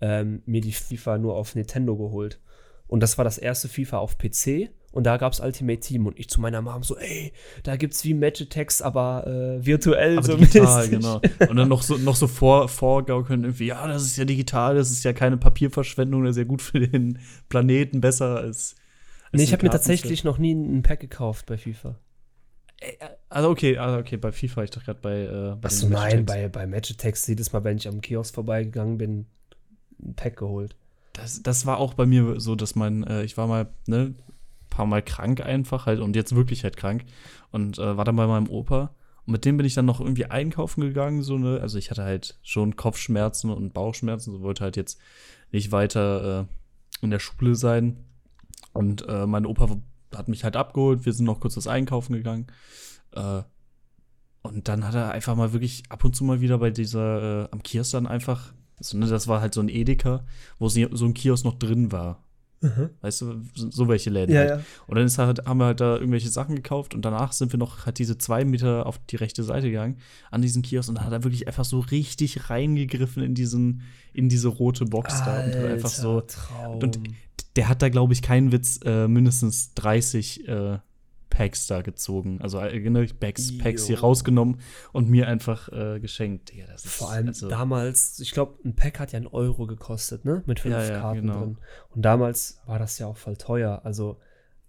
ähm, mir die FIFA nur auf Nintendo geholt. Und das war das erste FIFA auf PC. Und da gab es Ultimate Team. Und ich zu meiner Mom so, ey, da gibt's wie Match Attacks, aber äh, virtuell Aber so digital, genau. Und dann noch so, noch so vor, vorgaukeln, irgendwie, ja, das ist ja digital, das ist ja keine Papierverschwendung, das ist ja gut für den Planeten, besser als. als Nee, ich habe mir tatsächlich noch nie ein Pack gekauft bei FIFA. Also, okay, also okay, bei FIFA, ich dachte gerade bei. Äh, bei Achso, nein, bei, bei Match Attacks jedes Mal, wenn ich am Kiosk vorbeigegangen bin, ein Pack geholt. Das, das war auch bei mir so, dass mein, äh, ich war mal, ne, paar Mal krank einfach halt und jetzt wirklich halt krank. Und äh, war dann bei meinem Opa und mit dem bin ich dann noch irgendwie einkaufen gegangen, so ne, also ich hatte halt schon Kopfschmerzen und Bauchschmerzen, so wollte halt jetzt nicht weiter äh, in der Schule sein. Und äh, mein Opa hat mich halt abgeholt, wir sind noch kurz was einkaufen gegangen äh, und dann hat er einfach mal wirklich ab und zu mal wieder bei dieser, äh, am Kiosk dann einfach, so, ne, das war halt so ein Edeka, wo so ein Kiosk noch drin war. Weißt du, so, welche Läden. Ja, halt. ja. Und dann ist halt, haben wir halt da irgendwelche Sachen gekauft und danach sind wir noch halt diese zwei Meter auf die rechte Seite gegangen an diesen Kiosk und dann hat er wirklich einfach so richtig reingegriffen in diesen, in diese rote Box da und einfach so. Traum. Und der hat da, glaube ich, keinen Witz, äh, mindestens 30 äh, Packs da gezogen. Also äh, genau, Packs, Packs hier rausgenommen und mir einfach äh, geschenkt. Digga, das ist, Vor allem also, damals, ich glaube, ein Pack hat ja einen Euro gekostet, ne? Mit fünf Ja, ja, Karten genau. drin. Und damals war das ja auch voll teuer. Also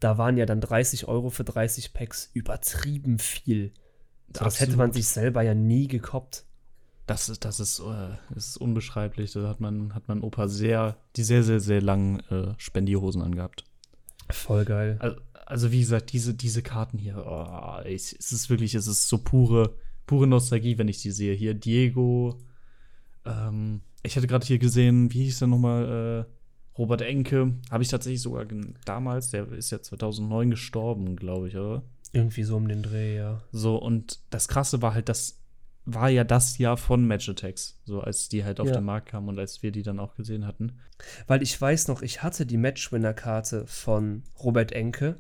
da waren ja dann 30 Euro für 30 Packs übertrieben viel. So, das hätte man sich selber ja nie gekoppt. Das ist, das ist, äh, das ist unbeschreiblich. Da hat man, hat mein Opa sehr, die sehr, sehr, sehr langen äh, Spendierhosen angehabt. Voll geil. Also, also wie gesagt, diese, diese Karten hier, oh, ich, es ist wirklich, es ist so pure, pure Nostalgie, wenn ich die sehe. Hier Diego, ähm, ich hatte gerade hier gesehen, wie hieß der nochmal, äh, Robert Enke, habe ich tatsächlich sogar damals, der ist ja 2009 gestorben, glaube ich, oder? Irgendwie so um den Dreh, ja. So, und das Krasse war halt, das war ja das Jahr von Match Attacks, so als die halt auf Ja. den Markt kamen und als wir die dann auch gesehen hatten. Weil ich weiß noch, ich hatte die Matchwinner-Karte von Robert Enke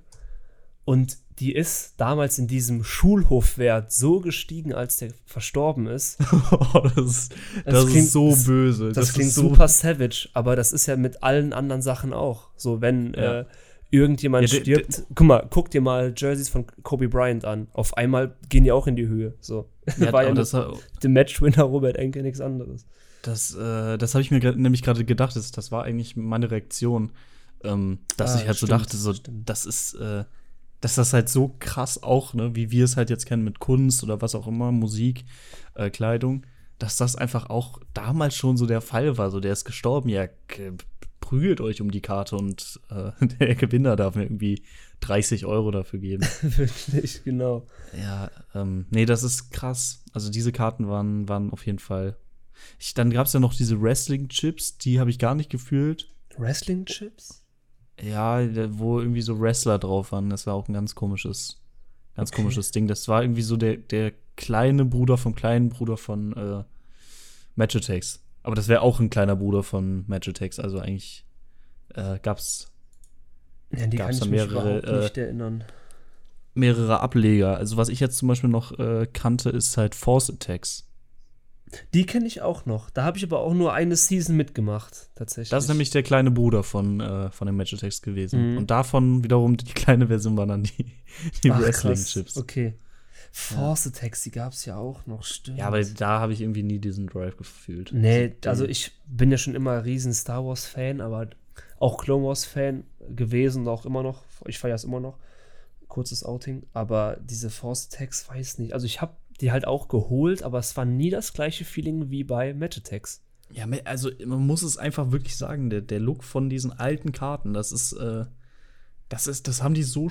und die ist damals in diesem Schulhofwert so gestiegen, als der verstorben ist. das ist, Das das klingt- ist so das- böse. Das, klingt ist so super savage, aber das ist ja mit allen anderen Sachen auch. So, wenn Ja. äh, irgendjemand Ja, der- stirbt, guck mal, guck dir mal Jerseys von Kobe Bryant an. Auf einmal gehen die auch in die Höhe. So. Ja, War ja das, dem Matchwinner Robert Enke nichts anderes. Das, äh, das habe ich mir grad, nämlich gerade gedacht. Das, das war eigentlich meine Reaktion, ähm, dass Ah, ich halt so stimmt, dachte, so, stimmt. das ist, äh, dass das halt so krass auch, ne, wie wir es halt jetzt kennen mit Kunst oder was auch immer, Musik, äh, Kleidung, dass das einfach auch damals schon so der Fall war. So, der ist gestorben, ja, prügelt euch um die Karte und äh, der Gewinner darf mir irgendwie 30 Euro dafür geben. Wirklich, genau. Ja, ähm, nee, das ist krass. Also diese Karten waren, waren auf jeden Fall. Ich, dann gab es ja noch diese Wrestling-Chips, die habe ich gar nicht gefühlt. Wrestling-Chips? Ja, wo irgendwie so Wrestler drauf waren. Das war auch ein ganz komisches, ganz Okay. komisches Ding. Das war irgendwie so der, der kleine Bruder vom kleinen Bruder von äh, Match Attacks. Aber das wäre auch ein kleiner Bruder von Match Attacks. Also eigentlich äh, gab's Ja, die Gab's kann ich mich mehrere, überhaupt nicht erinnern. mehrere Ableger. Also was ich jetzt zum Beispiel noch äh, kannte, ist halt Force Attacks. Die kenne ich auch noch. Da habe ich aber auch nur eine Season mitgemacht, tatsächlich. Das ist nämlich der kleine Bruder von, äh, von dem Attacks gewesen. Mhm. Und davon wiederum die kleine Version waren dann die, die. Wrestling-Chips. Okay. Force Attacks, die gab es ja auch noch, stimmt. Ja, aber da habe ich irgendwie nie diesen Drive gefühlt. Nee, Die- also ich bin ja schon immer riesen Star Wars-Fan, aber auch Clone Wars-Fan gewesen und auch immer noch. Ich feiere es immer noch. Kurzes Outing. Aber diese Force Attacks, weiß nicht. Also ich habe die halt auch geholt, aber es war nie das gleiche Feeling wie bei Match Attacks. Ja, also man muss es einfach wirklich sagen, der, der Look von diesen alten Karten, das ist, äh, das ist, das haben die so,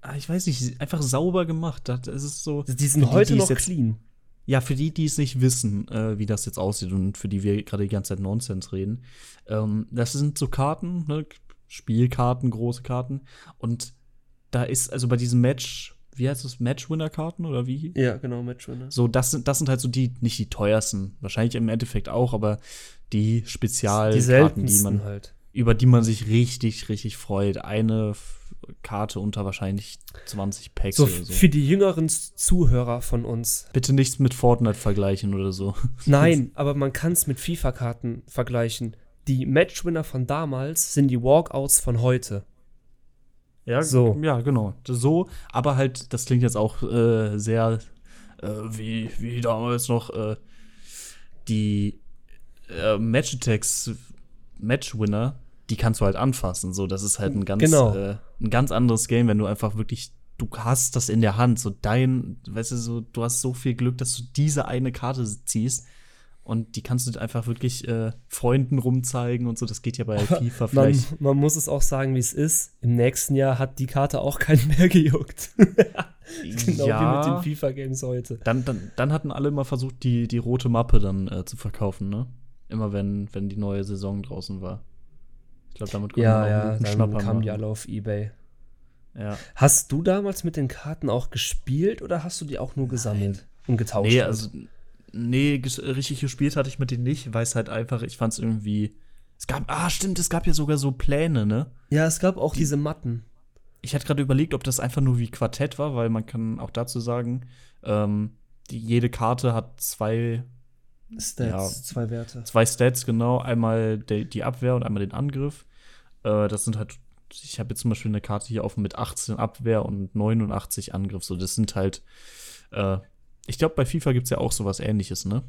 ah, ich weiß nicht, einfach sauber gemacht. Das ist so. Die sind heute die noch jetzt, clean. Ja, für die, die es nicht wissen, äh, wie das jetzt aussieht und für die wir gerade die ganze Zeit Nonsens reden, ähm, das sind so Karten, ne? Spielkarten, große Karten. Und da ist, also bei diesem Match, wie heißt das, Matchwinner-Karten oder wie? Ja, genau, Matchwinner. So, das sind, das sind halt so die, nicht die teuersten, wahrscheinlich im Endeffekt auch, aber die die Spezialkarten, die seltensten man, halt. über die man sich richtig, richtig freut. Eine Karte unter wahrscheinlich 20 Packs So, oder so. für die jüngeren Zuhörer von uns. Bitte nichts mit Fortnite vergleichen oder so. Nein, aber man kann es mit FIFA-Karten vergleichen. Die Matchwinner von damals sind die Walkouts von heute. Ja, So. Ja, genau. So, aber halt, das klingt jetzt auch äh, sehr äh, wie, wie damals noch äh, die äh, Match Attacks Matchwinner, die kannst du halt anfassen. So, das ist halt ein ganz, Genau. äh, ein ganz anderes Game, wenn du einfach wirklich, du hast das in der Hand. So dein, weißt du, so, du hast so viel Glück, dass du diese eine Karte ziehst. Und die kannst du einfach wirklich äh, Freunden rumzeigen und so. Das geht ja bei FIFA Man, vielleicht. man muss es auch sagen, wie es ist. Im nächsten Jahr hat die Karte auch keinen mehr gejuckt. genau wie mit den FIFA-Games heute. Dann, dann, dann hatten alle mal versucht, die, die rote Mappe dann äh, zu verkaufen, ne? Immer wenn, wenn die neue Saison draußen war. Ich glaube, damit konnte man Ja, auch ja, einen dann Schnapper kamen die alle auf Ebay. Ja. Hast du damals mit den Karten auch gespielt oder hast du die auch nur gesammelt und getauscht? Nee, also, nee, ges- richtig gespielt hatte ich mit denen nicht, weil es halt einfach, ich fand es irgendwie. Es gab, ah, stimmt, es gab ja sogar so Pläne, ne? Ja, es gab auch diese Matten. Ich hatte gerade überlegt, ob das einfach nur wie Quartett war, weil man kann auch dazu sagen, ähm, die, jede Karte hat zwei Stats, Ja. zwei Werte. zwei Stats, genau. Einmal de, die Abwehr und einmal den Angriff. Äh, das sind halt, ich habe jetzt zum Beispiel eine Karte hier offen mit 18 Abwehr und 89 Angriff. So, das sind halt, äh, ich glaube, bei FIFA gibt es ja auch sowas ähnliches, ne?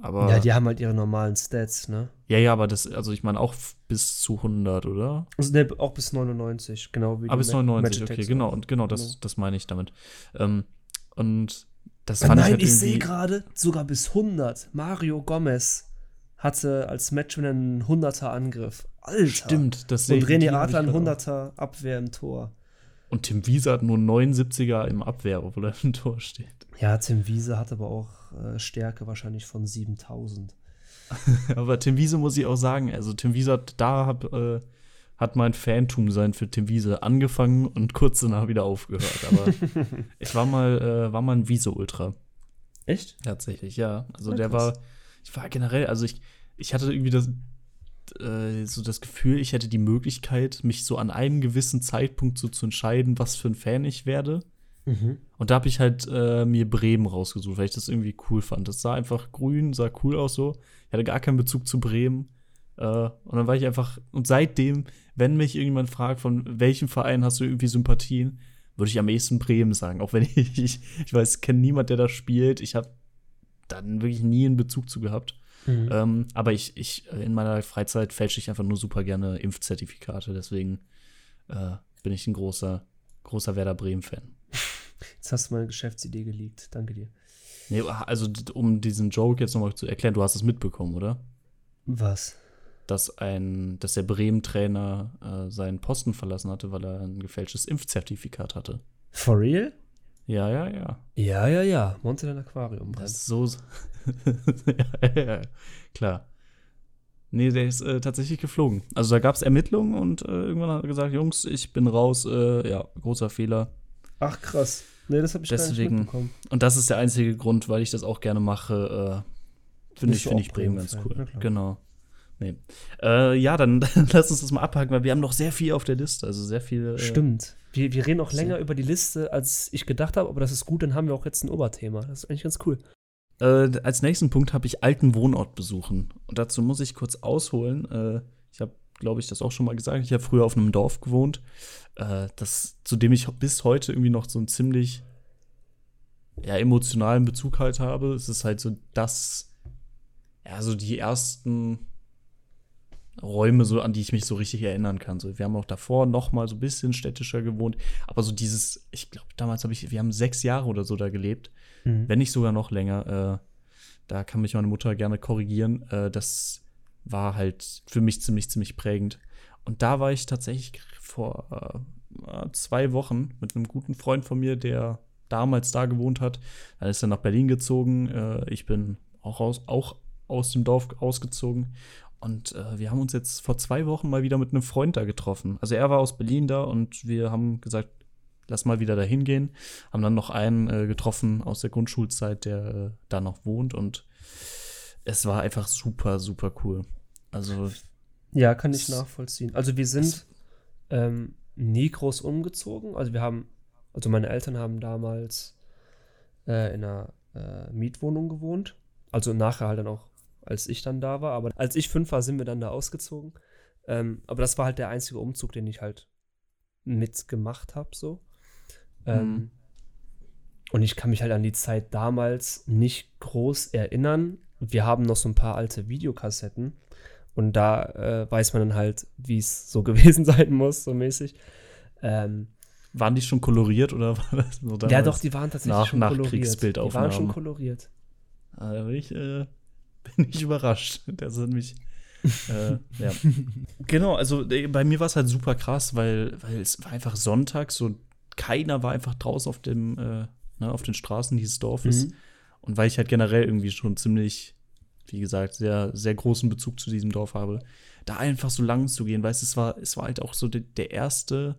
Aber, Ja, die haben halt ihre normalen Stats, ne? ja, ja, aber das, also ich meine auch bis zu 100, oder? Also, ne, auch bis 99, genau wie Ah, bis Ma- 99, Magic okay, genau, und genau, das, Genau. das meine ich damit. Ähm, und das fand Nein, ich halt ich sehe gerade sogar bis 100. Mario Gomez hatte als Matchwinner einen 100er Angriff. Alter. Stimmt, das sehe Und ich- die René Adler einen grad auch. 100er Abwehr im Tor. Und Tim Wiese hat nur 79er im Abwehr, obwohl er im Tor steht. Ja, Tim Wiese hat aber auch äh, Stärke wahrscheinlich von 7000. Aber Tim Wiese muss ich auch sagen, also Tim Wiese hat, da hab, äh, hat mein Fantum sein für Tim Wiese angefangen und kurz danach wieder aufgehört. Aber ich war mal, äh, war mal ein Wiese-Ultra. Echt? Tatsächlich, ja. Also Ja, der war, ich war generell, also ich, ich hatte irgendwie das, äh, so das Gefühl, ich hätte die Möglichkeit, mich so an einem gewissen Zeitpunkt so zu entscheiden, was für ein Fan ich werde. Mhm. Und da habe ich halt äh, mir Bremen rausgesucht, weil ich das irgendwie cool fand. Das sah einfach grün, sah cool aus so. Ich hatte gar keinen Bezug zu Bremen. Äh, und dann war ich einfach, und seitdem, wenn mich irgendjemand fragt, von welchem Verein hast du irgendwie Sympathien, würde ich am ehesten Bremen sagen. Auch wenn ich, ich, ich weiß, kenne niemand, der da spielt. Ich habe dann wirklich nie einen Bezug zu gehabt. Mhm. Ähm, aber ich, ich, äh, in meiner Freizeit fälsche ich einfach nur super gerne Impfzertifikate. Deswegen äh, bin ich ein großer, großer Werder Bremen-Fan. Jetzt hast du meine Geschäftsidee geleakt. Danke dir. Nee, also um diesen Joke jetzt nochmal zu erklären, du hast es mitbekommen, oder? Was? Dass ein, dass der Bremen-Trainer äh, seinen Posten verlassen hatte, weil er ein gefälschtes Impfzertifikat hatte. For real? Ja, ja, ja. Ja, ja, ja. Monte dein Aquarium. Das ist so. ja, ja, ja, klar. Nee, der ist äh, tatsächlich geflogen. Also da gab es Ermittlungen und äh, irgendwann hat er gesagt, Jungs, ich bin raus. Äh, ja, großer Fehler. Ach, krass. Nee, das habe ich gar Deswegen- nicht mitbekommen. Und das ist der einzige Grund, weil ich das auch gerne mache. Äh, Finde ich, auch ich Bremen ganz cool. Genau. Nee. Äh, ja, dann, dann lass uns das mal abhaken, weil wir haben noch sehr viel auf der Liste. Also sehr viel. Äh, Stimmt. Wir, wir reden auch länger über die Liste, als ich gedacht habe, aber das ist gut, dann haben wir auch jetzt ein Oberthema. Das ist eigentlich ganz cool. Äh, als nächsten Punkt habe ich alten Wohnort besuchen. Und dazu muss ich kurz ausholen. Äh, ich habe, glaube ich, das auch schon mal gesagt. Ich habe früher auf einem Dorf gewohnt, äh, das, zu dem ich bis heute irgendwie noch so einen ziemlich ja, emotionalen Bezug halt habe. Es ist halt so das, ja, so die ersten Räume, so, an die ich mich so richtig erinnern kann. So, wir haben auch davor noch mal so ein bisschen städtischer gewohnt. Aber so dieses, ich glaube, damals habe ich, wir haben sechs Jahre oder so da gelebt Mhm. wenn nicht sogar noch länger. Äh, da kann mich meine Mutter gerne korrigieren. Äh, das war halt für mich ziemlich, ziemlich prägend. Und da war ich tatsächlich vor äh, zwei Wochen mit einem guten Freund von mir, der damals da gewohnt hat. Dann ist er nach Berlin gezogen. Äh, ich bin auch aus, auch aus dem Dorf ausgezogen. Und äh, wir haben uns jetzt vor zwei Wochen mal wieder mit einem Freund da getroffen. Also er war aus Berlin da und wir haben gesagt, lass mal wieder dahin gehen. Haben dann noch einen äh, getroffen aus der Grundschulzeit, der äh, da noch wohnt und es war einfach super, super cool. Also, Ja, kann ich nachvollziehen. Also wir sind ähm, nie groß umgezogen. Also wir haben, also meine Eltern haben damals äh, in einer äh, Mietwohnung gewohnt. Also nachher halt dann auch, als ich dann da war. Aber als ich fünf war, sind wir dann da ausgezogen. Ähm, aber das war halt der einzige Umzug, den ich halt mitgemacht habe, so. Ähm, Mhm. Und ich kann mich halt an die Zeit damals nicht groß erinnern. Wir haben noch so ein paar alte Videokassetten. Und da äh, weiß man dann halt, wie es so gewesen sein muss, so mäßig. Ähm, waren die schon koloriert oder war das ja, damals? doch, die waren tatsächlich Nach- schon koloriert. Die waren schon koloriert. Bin ich, äh, bin ich überrascht. Das hat mich. äh, ja. Genau, also äh, bei mir war es halt super krass, weil, weil es war einfach Sonntag, so keiner war einfach draußen auf dem, äh, ne, auf den Straßen dieses Dorfes. Mhm. Und weil ich halt generell irgendwie schon ziemlich, wie gesagt, sehr, sehr großen Bezug zu diesem Dorf habe, da einfach so lang zu gehen, weißt du, es war, es war halt auch so de, der erste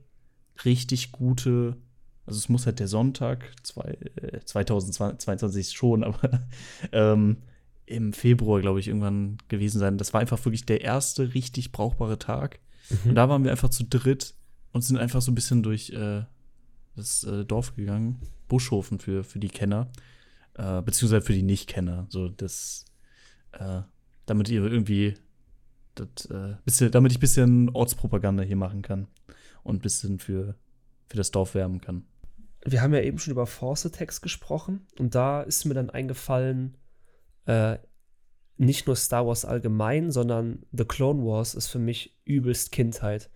richtig gute, also es muss halt der Sonntag, zwei, äh, 2022 schon, aber ähm, im Februar, glaube ich, irgendwann gewesen sein. Das war einfach wirklich der erste richtig brauchbare Tag. Und da waren wir einfach zu dritt und sind einfach so ein bisschen durch äh, das äh, Dorf gegangen. Buschhofen für, für die Kenner, äh, beziehungsweise für die Nicht-Kenner. So das, äh, damit ihr irgendwie, das, äh, bisschen, damit ich ein bisschen Ortspropaganda hier machen kann und ein bisschen für, für das Dorf werben kann. wir haben ja eben schon über Force Attacks gesprochen und da ist mir dann eingefallen, äh, nicht nur Star Wars allgemein, sondern The Clone Wars ist für mich übelst Kindheit.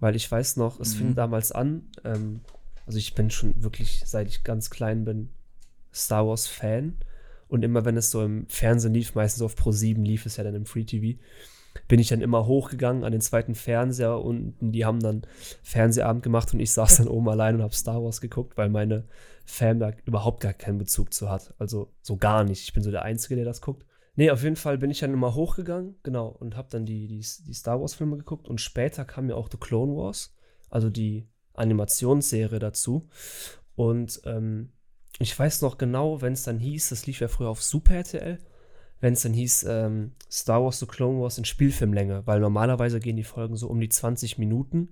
Weil ich weiß noch, es Mhm. fing damals an, ähm, also ich bin schon wirklich, seit ich ganz klein bin, Star Wars Fan. Und immer wenn es so im Fernsehen lief, meistens auf Pro 7 lief es ja dann im Free TV, bin ich dann immer hochgegangen an den zweiten Fernseher und die haben dann Fernsehabend gemacht und ich saß dann oben allein und habe Star Wars geguckt, weil meine Fam da überhaupt gar keinen Bezug zu hat. Also so gar nicht. Ich bin so der Einzige, der das guckt. Nee, auf jeden Fall bin ich dann immer hochgegangen, genau, und habe dann die, die, die Star Wars-Filme geguckt und später kam ja auch The Clone Wars, also die Animationsserie dazu. Und ähm, ich weiß noch genau, wenn es dann hieß, das lief ja früher auf Super RTL, wenn es dann hieß ähm, Star Wars The Clone Wars in Spielfilmlänge, weil normalerweise gehen die Folgen so um die 20 Minuten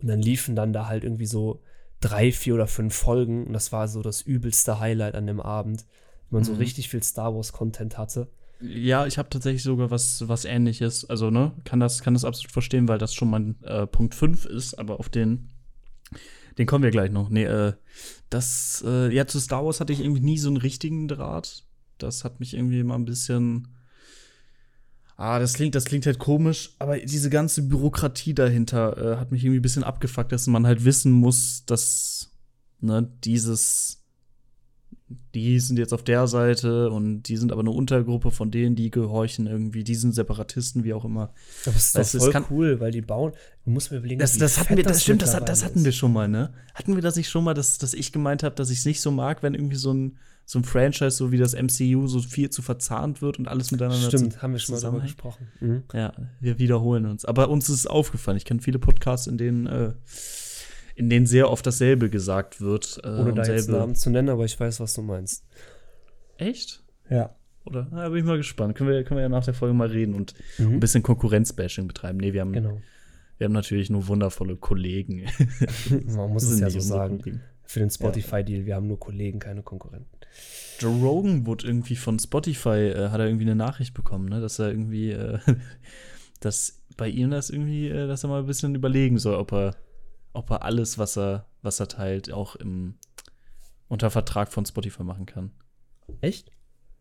und dann liefen dann da halt irgendwie so drei, vier oder fünf Folgen und das war so das übelste Highlight an dem Abend, wenn man so Mhm. richtig viel Star Wars Content hatte. Ja, ich habe tatsächlich sogar was, was ähnliches. Also, ne, kann das, kann das absolut verstehen, weil das schon mein äh, Punkt 5 ist, aber auf den Den kommen wir gleich noch. Nee, äh, das, äh, ja, zu Star Wars hatte ich irgendwie nie so einen richtigen Draht. Das hat mich irgendwie immer ein bisschen. Ah, das klingt, das klingt halt komisch, aber diese ganze Bürokratie dahinter äh, hat mich irgendwie ein bisschen abgefuckt, dass man halt wissen muss, dass ne, dieses die sind jetzt auf der Seite und die sind aber eine Untergruppe von denen, die gehorchen irgendwie, die sind Separatisten, wie auch immer. Aber es ist Weißt voll kann- cool, weil die bauen. Du musst mir überlegen, Das, das hatten wir, das stimmt, das, hat, das mittlerweile hatten wir schon mal, ne? Hatten wir das nicht schon mal, dass, dass ich gemeint habe, dass ich es nicht so mag, wenn irgendwie so ein, so ein Franchise, so wie das MCU, so viel zu verzahnt wird und alles miteinander Stimmt, zu- haben wir schon mal darüber gesprochen. Mhm. Ja, wir wiederholen uns. Aber uns ist es aufgefallen. Ich kenne viele Podcasts, in denen, äh, in denen sehr oft dasselbe gesagt wird. Äh, Ohne und da jetzt selbe- Namen zu nennen, aber ich weiß, was du meinst. Echt? Ja. Oder? Da bin ich mal gespannt. Können wir, können wir ja nach der Folge mal reden und ein bisschen Konkurrenzbashing betreiben. Nee, wir haben, Mhm. Genau. wir haben natürlich nur wundervolle Kollegen. Man muss es ja so sagen. Kollegen. Für den Spotify-Deal, wir haben nur Kollegen, keine Konkurrenten. Joe Rogan wurde irgendwie von Spotify, äh, hat er irgendwie eine Nachricht bekommen, ne, dass er irgendwie, äh, dass bei ihm das irgendwie, äh, dass er mal ein bisschen überlegen soll, ob er, ob er alles, was er, was er teilt, auch im unter Vertrag von Spotify machen kann. Echt?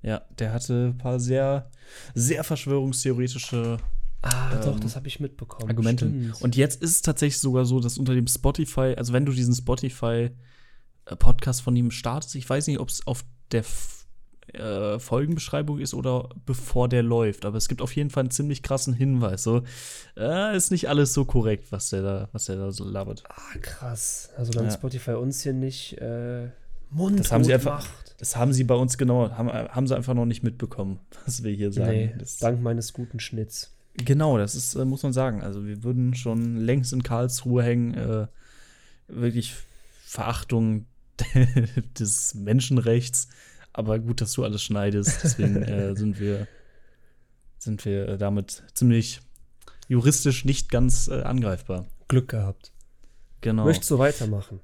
Ja, der hatte ein paar sehr, sehr verschwörungstheoretische Ah, doch, Ähm, das habe ich mitbekommen. Argumente. Stimmt. Und jetzt ist es tatsächlich sogar so, dass unter dem Spotify, also wenn du diesen Spotify-Podcast von ihm startest, ich weiß nicht, ob es auf der F äh, Folgenbeschreibung ist oder bevor der läuft, aber es gibt auf jeden Fall einen ziemlich krassen Hinweis. So, äh, ist nicht alles so korrekt, was der da, was der da so labert. ah, krass. Also dann Ja. Spotify uns hier nicht äh, Mund Das haben sie einfach- macht. Das haben sie bei uns genau, haben, haben sie einfach noch nicht mitbekommen, was wir hier sagen. Nee, das, dank meines guten Schnitts. Genau, das ist, äh, muss man sagen. Also wir würden schon längst in Karlsruhe hängen. Äh, wirklich Verachtung des Menschenrechts. Aber gut, dass du alles schneidest. Deswegen äh, sind wir sind wir äh, damit ziemlich juristisch nicht ganz äh, angreifbar. Glück gehabt. Genau. Möchtest du weitermachen?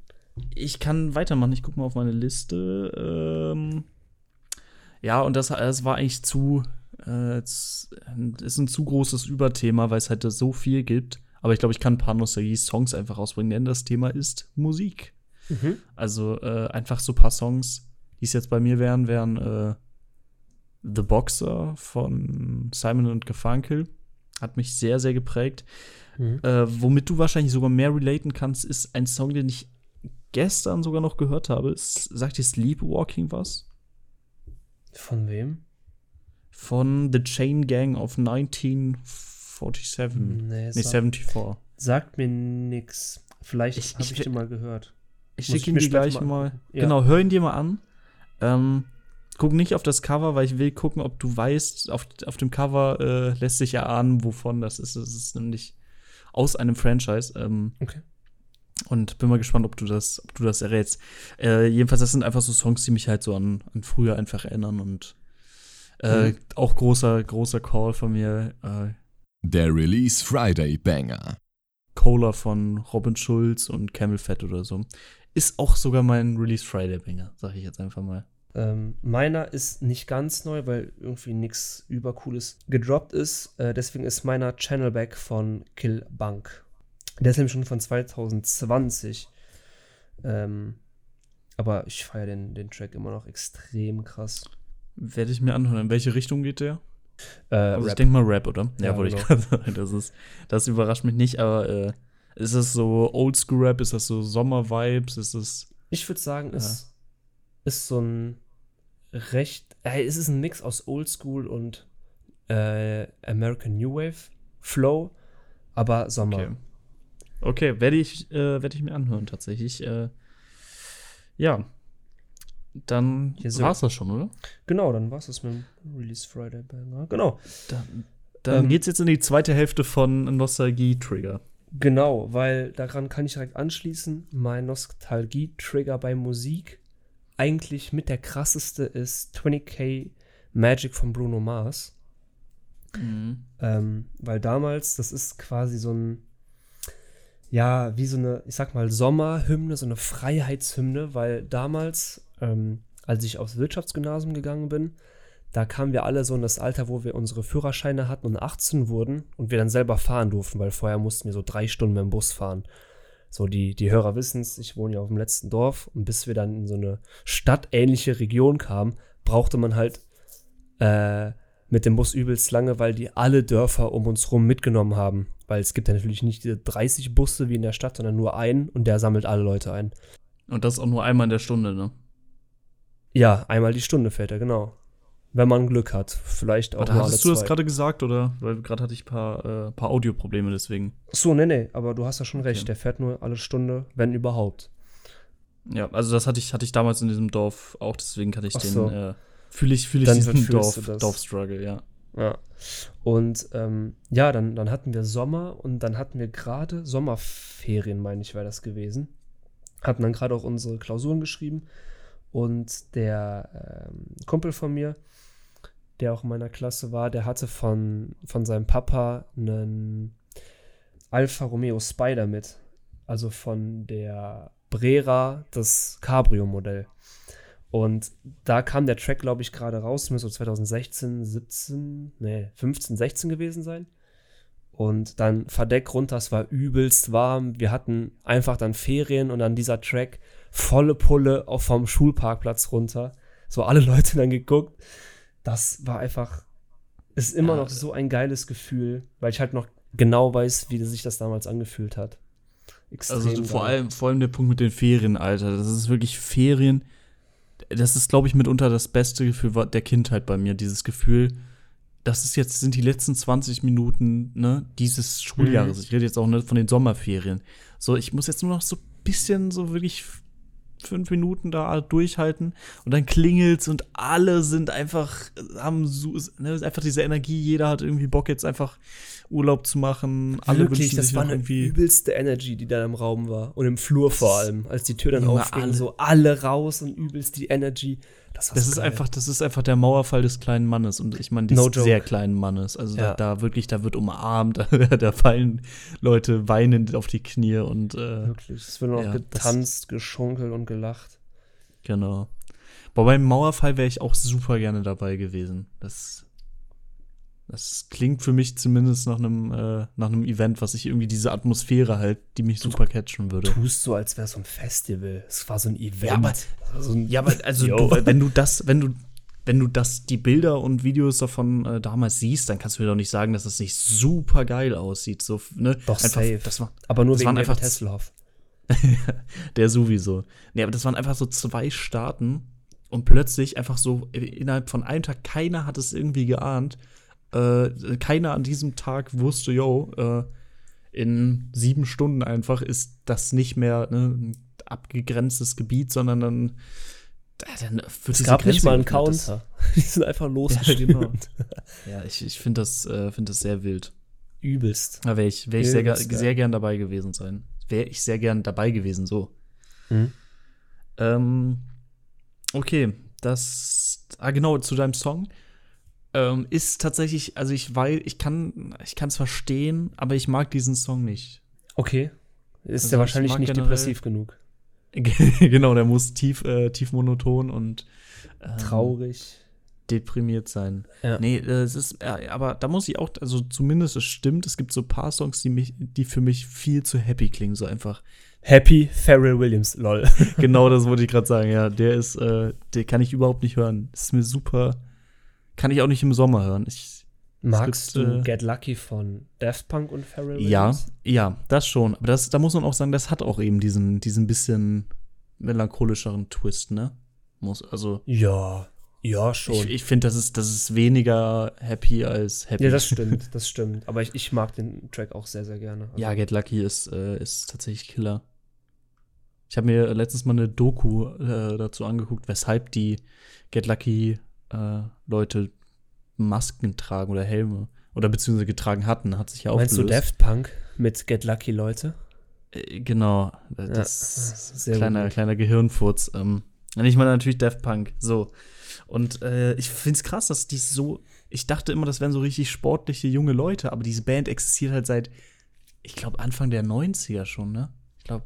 Ich kann weitermachen. Ich gucke mal auf meine Liste. Ähm, ja, und das, das war eigentlich zu. Äh, ist ein zu großes Überthema, weil es halt so viel gibt. Aber ich glaube, ich kann ein paar Nostalgie-Songs einfach rausbringen, denn das Thema ist Musik. Mhm. Also äh, einfach so ein paar Songs, die es jetzt bei mir wären, wären äh, The Boxer von Simon und Garfunkel. Hat mich sehr, sehr geprägt. Mhm. Äh, womit du wahrscheinlich sogar mehr relaten kannst, ist ein Song, den ich gestern sogar noch gehört habe. Es, sagt dir Sleepwalking was? Von wem? Von The Chain Gang of 1947. Nee, nee, sag- 74. Sagt mir nix. Vielleicht Ich- habe ich ich, den mal gehört. Ich schicke ihn dir gleich mal mal. Ja. Genau, hör ihn dir mal an. Ähm, guck nicht auf das Cover, weil ich will gucken, ob du weißt, auf, auf dem Cover äh, lässt sich erahnen, wovon das ist. Es ist nämlich aus einem Franchise. Ähm, Okay. Und bin mal gespannt, ob du das, ob du das errätst. Äh, jedenfalls, das sind einfach so Songs, die mich halt so an, an früher einfach erinnern und äh, Mhm. auch großer, großer Call von mir. Äh, Der Release Friday Banger. Cola von Robin Schulz und Camel Fat oder so. Ist auch sogar mein Release Friday Banger, sag ich jetzt einfach mal. Ähm, meiner ist nicht ganz neu, weil irgendwie nichts übercooles gedroppt ist. Äh, deswegen ist meiner Channelback von Kill Bank. Der ist nämlich schon von 2020. Ähm, aber ich feiere den, den Track immer noch extrem krass. Werde ich mir anhören. In welche Richtung geht der? Äh, Also ich denke mal Rap, oder? Ja, wollte genau. ich gerade sagen. Das, ist, das überrascht mich nicht, aber äh, ist das so Oldschool-Rap? Ist das so Sommer-Vibes? Ist das. Ich würde sagen, Ja. es ist so ein recht. Äh, es ist ein Mix aus Oldschool und äh, American New Wave Flow, aber Sommer. Okay. Okay, werde ich, äh, werde ich mir anhören, tatsächlich. Äh, ja. Dann Ja, so. war's das schon, oder? Genau, dann war es das mit dem Release Friday Banger. Genau. Dann, dann Ähm, geht's jetzt in die zweite Hälfte von Nostalgie-Trigger. Genau, weil daran kann ich direkt anschließen. Mein Nostalgie-Trigger bei Musik eigentlich mit der krasseste ist 20k Magic von Bruno Mars. Ähm, weil damals, das ist quasi so ein, ja, wie so eine, ich sag mal, Sommerhymne, so eine Freiheitshymne, weil damals, ähm, als ich aufs Wirtschaftsgymnasium gegangen bin, da kamen wir alle so in das Alter, wo wir unsere Führerscheine hatten und 18 wurden und wir dann selber fahren durften, weil vorher mussten wir so drei Stunden mit dem Bus fahren. So, die, die Hörer wissen es, ich wohne ja auf dem letzten Dorf und bis wir dann in so eine stadtähnliche Region kamen, brauchte man halt äh, mit dem Bus übelst lange, weil die alle Dörfer um uns rum mitgenommen haben. Weil es gibt ja natürlich nicht diese 30 Busse wie in der Stadt, sondern nur einen und der sammelt alle Leute ein. Und das auch nur einmal in der Stunde, ne? Ja, einmal die Stunde fährt er, genau. Wenn man Glück hat. Vielleicht auch Oder mal hattest du das gerade gesagt oder? Weil gerade hatte ich ein paar, äh, paar Audioprobleme deswegen. So, nee, nee, aber du hast ja schon recht. Okay. Der fährt nur alle Stunde, wenn überhaupt. Ja, also das hatte ich, hatte ich damals in diesem Dorf auch, deswegen kann ich Ach den, so. äh, fühle ich, fühle ich Dann diesen Dorf. Dorf-Struggle, ja. Ja. Und ähm, ja, dann, dann hatten wir Sommer und dann hatten wir gerade Sommerferien, meine ich, wäre das gewesen. Hatten dann gerade auch unsere Klausuren geschrieben. Und der ähm, Kumpel von mir, der auch in meiner Klasse war, der hatte von, von seinem Papa einen Alfa Romeo Spider mit. Also von der Brera, das Cabrio-Modell. Und da kam der Track, glaube ich, gerade raus, müsste so 2016, 17, nee, 15, 16 gewesen sein. Und dann Verdeck runter, es war übelst warm. Wir hatten einfach dann Ferien und dann dieser Track volle Pulle auch vom Schulparkplatz runter. So alle Leute dann geguckt. Das war einfach, ist immer noch so ein geiles Gefühl, weil ich halt noch genau weiß, wie sich das damals angefühlt hat. Extrem Also vor geil. allem, vor allem der Punkt mit den Ferien, Alter. Das ist wirklich Ferien. Das ist, glaube ich, mitunter das beste Gefühl der Kindheit bei mir. Dieses Gefühl, das ist jetzt, sind die letzten 20 Minuten, ne, dieses Schuljahres. Ich rede jetzt auch ne, von den Sommerferien. So, ich muss jetzt nur noch so ein bisschen so wirklich fünf Minuten da durchhalten und dann klingelt's und alle sind einfach, haben so, ne, einfach diese Energie, jeder hat irgendwie Bock jetzt einfach Urlaub zu machen. Alle Wirklich, wünschen das war eine irgendwie übelste Energy, die da im Raum war. Und im Flur vor allem, als die Tür dann aufging, alle. so alle raus und übelst die Energy. Das, Das ist geil. einfach, das ist einfach der Mauerfall des kleinen Mannes und ich meine des No sehr kleinen Mannes. Also Ja. da, da wirklich, da wird umarmt, da, fallen Leute weinend auf die Knie und äh, Wirklich. Es wird noch Ja, getanzt, geschunkelt und gelacht. genau. Aber beim Mauerfall wäre ich auch super gerne dabei gewesen. Das, das klingt für mich zumindest nach einem, äh, nach einem Event, was ich irgendwie diese Atmosphäre halt, die mich super catchen würde. Tust so, als wäre es so ein Festival. Es war so ein Event. Ja, aber- so ein, Ja, aber also du, wenn du das, wenn du, wenn du das, die Bilder und Videos davon äh, damals siehst, dann kannst du mir doch nicht sagen, dass das nicht super geil aussieht. So, ne? Doch, einfach, safe. Das war aber nur das wegen einfach- Hasselhoff. der sowieso. Nee, aber das waren einfach so zwei Staaten und plötzlich einfach so äh, innerhalb von einem Tag, keiner hat es irgendwie geahnt. Äh, keiner an diesem Tag wusste, yo, äh, in sieben Stunden einfach ist das nicht mehr ne, ein abgegrenztes Gebiet, sondern dann, dann wird Es gab nicht mal einen. Das- Counter. Die sind einfach Ja, losgestürmt. genau. Ja, ich, ich finde das, äh, find das sehr wild. Übelst. Da wäre ich, wär ich sehr, sehr gern dabei gewesen sein. Wäre ich sehr gern dabei gewesen, so. Mhm. Ähm, okay, das, ah genau, zu deinem Song. Ähm, ist tatsächlich, also ich weiß, ich kann, ich kann es verstehen, aber ich mag diesen Song nicht. Okay. Ist Also ja ich wahrscheinlich nicht depressiv genug. genau, der muss tief, äh, tief monoton und ähm, Traurig. deprimiert sein. Ja. Nee, äh, es ist, äh, aber da muss ich auch, also zumindest es stimmt, es gibt so ein paar Songs, die mich, die für mich viel zu happy klingen, so einfach. Happy Pharrell Williams, lol. genau das wollte ich gerade sagen, ja. Der ist, äh, der kann ich überhaupt nicht hören. Das ist mir super, kann ich auch nicht im Sommer hören. Ich, Magst gibt, du äh, Get Lucky von Daft Punk und Pharrell ja, Williams? ja, das schon. Aber das, da muss man auch sagen, das hat auch eben diesen, diesen bisschen melancholischeren Twist, ne? Muss, also, Ja. Ja, schon. ich, ich finde, das ist, das ist weniger happy als happy. ja, das stimmt, das stimmt. Aber ich, ich mag den Track auch sehr, sehr gerne. Also, Ja, Get Lucky ist, äh, ist tatsächlich Killer. Ich habe mir letztens mal eine Doku äh, dazu angeguckt, weshalb die Get Lucky äh, Leute Masken tragen oder Helme oder beziehungsweise getragen hatten, hat sich ja Meinst du. Daft Punk mit Get Lucky, Leute? Äh, genau, äh, das sehr kleiner gut. kleiner Gehirnfurz. Ähm, und ich meine natürlich Daft Punk. So und äh, ich finde es krass, dass die so. Ich dachte immer, das wären so richtig sportliche junge Leute, aber diese Band existiert halt seit, ich glaube Anfang der 90er schon, ne? Ich glaube,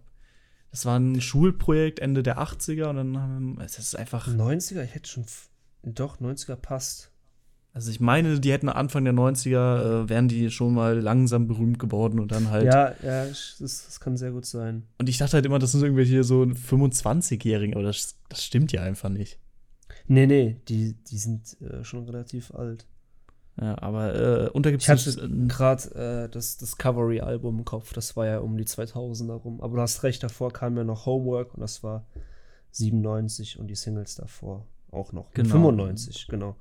das war ein Schulprojekt Ende der 80er und dann haben es ist einfach. 90er? Ich hätte schon. Doch, 90er passt. Also ich meine, die hätten Anfang der 90er, äh, wären die schon mal langsam berühmt geworden und dann halt. Ja, ja, das, das kann sehr gut sein. Und ich dachte halt immer, das sind irgendwelche so 25-Jährigen, aber das, das stimmt ja einfach nicht. Nee, nee, die, die sind äh, schon relativ alt. Ja, aber äh, und da gibt Ich hatte es. gerade äh, das Discovery-Album im Kopf, das war ja um die 2000er rum. Aber du hast recht, davor kam ja noch Homework und das war 97 und die Singles davor auch noch. Genau. 95, genau.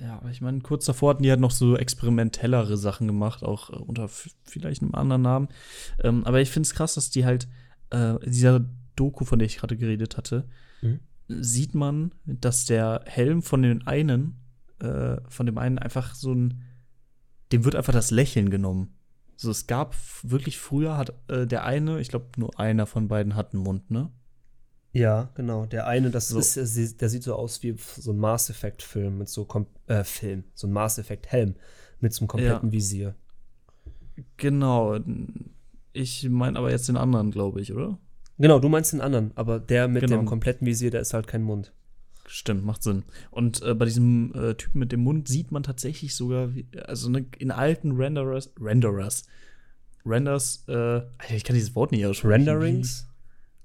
Ja, aber ich meine, kurz davor hatten die halt noch so experimentellere Sachen gemacht, auch äh, unter vielleicht einem anderen Namen. Ähm, aber ich finde es krass, dass die halt, äh, dieser Doku, von der ich gerade geredet hatte, Mhm. sieht man, dass der Helm von den einen, äh, von dem einen einfach so ein, dem wird einfach das Lächeln genommen. So, es gab wirklich früher, hat äh, der eine, ich glaube, nur einer von beiden hat einen Mund, ne? Ja, genau. Der eine, das So. ist, der sieht- so aus wie so ein Mass Effect-Film mit so kom äh, Film, so ein Mass Effect-Helm mit so einem kompletten Visier. Genau. Ich meine aber jetzt den anderen, glaube ich, oder? Genau, du meinst den anderen, aber der mit Genau. dem kompletten Visier, der ist halt kein Mund. Stimmt, macht Sinn. Und äh, bei diesem äh, Typen mit dem Mund sieht man tatsächlich sogar, wie, also ne, in alten Renderers, Renderers, Renders, äh, ich kann dieses Wort nicht aussprechen. Renderings?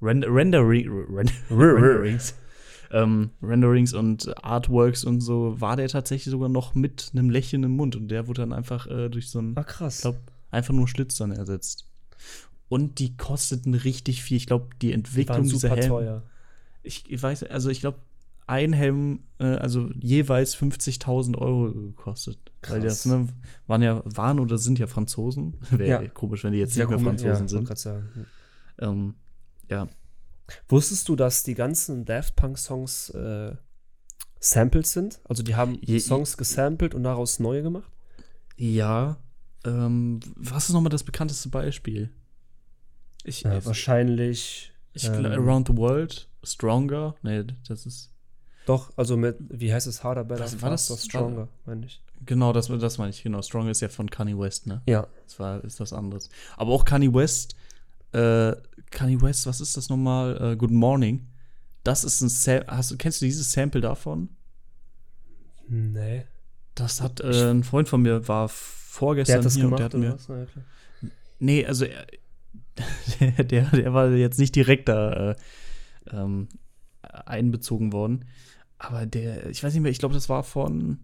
Rend Rendering, Ren Renderings. ähm, Renderings und Artworks und so war der tatsächlich sogar noch mit einem Lächeln im Mund und der wurde dann einfach äh, durch so ein, Ah, krass. ich glaube, einfach nur Schlitz dann ersetzt. Und die kosteten richtig viel. Ich glaube, die die Entwicklung dieser super Helme teuer. ich, ich weiß, also ich glaube, ein Helm, äh, also jeweils 50.000 Euro gekostet. Weil Krass. das ne, waren ja, waren oder sind ja Franzosen. Wäre Ja. komisch, wenn die jetzt Sehr nicht mehr Franzosen ja, sind. Ähm, ja, Wusstest du, dass die ganzen Daft Punk-Songs äh, Samples sind? Also die haben Je- Songs gesampelt und daraus neue gemacht? ja. Ähm, was ist nochmal das bekannteste Beispiel? Ich, Ja, ich, wahrscheinlich. ich ähm, Around the World, Stronger. Nee, das ist. Doch, also mit, wie heißt es, Harder, Better, Was war das? Faster, Stronger, meine ich. Genau, das, das meine ich, genau. Stronger ist ja von Kanye West, ne? Ja, Das war, ist was anderes. Aber auch Kanye West, äh, Kanye West, was ist das nochmal? Äh, Good Morning. Das ist ein Sam hast du, kennst du dieses Sample davon? nee. Das hat äh, ein Freund von mir, war Der vorgestern hat das hier und gemacht, der hat mir. was? Na ja, klar. Nee, also er, der, der, der war jetzt nicht direkt da äh, ähm, einbezogen worden. Aber der, ich weiß nicht mehr, ich glaube, das war von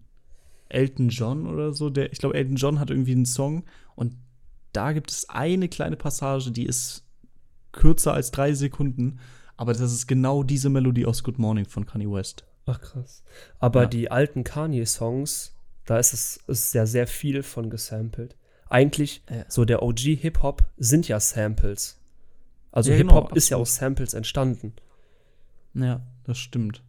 Elton John oder so. Der, ich glaube, Elton John hat irgendwie einen Song und da gibt es eine kleine Passage, die ist kürzer als drei Sekunden. Aber das ist genau diese Melodie aus Good Morning von Kanye West. Ach krass. Aber Ja. die alten Kanye-Songs, da ist es ist ja sehr viel von gesampelt. Eigentlich, Ja. so der OG-Hip-Hop sind ja Samples. Also Ja, genau, Hip-Hop ist ja aus Samples entstanden. Ja, das stimmt.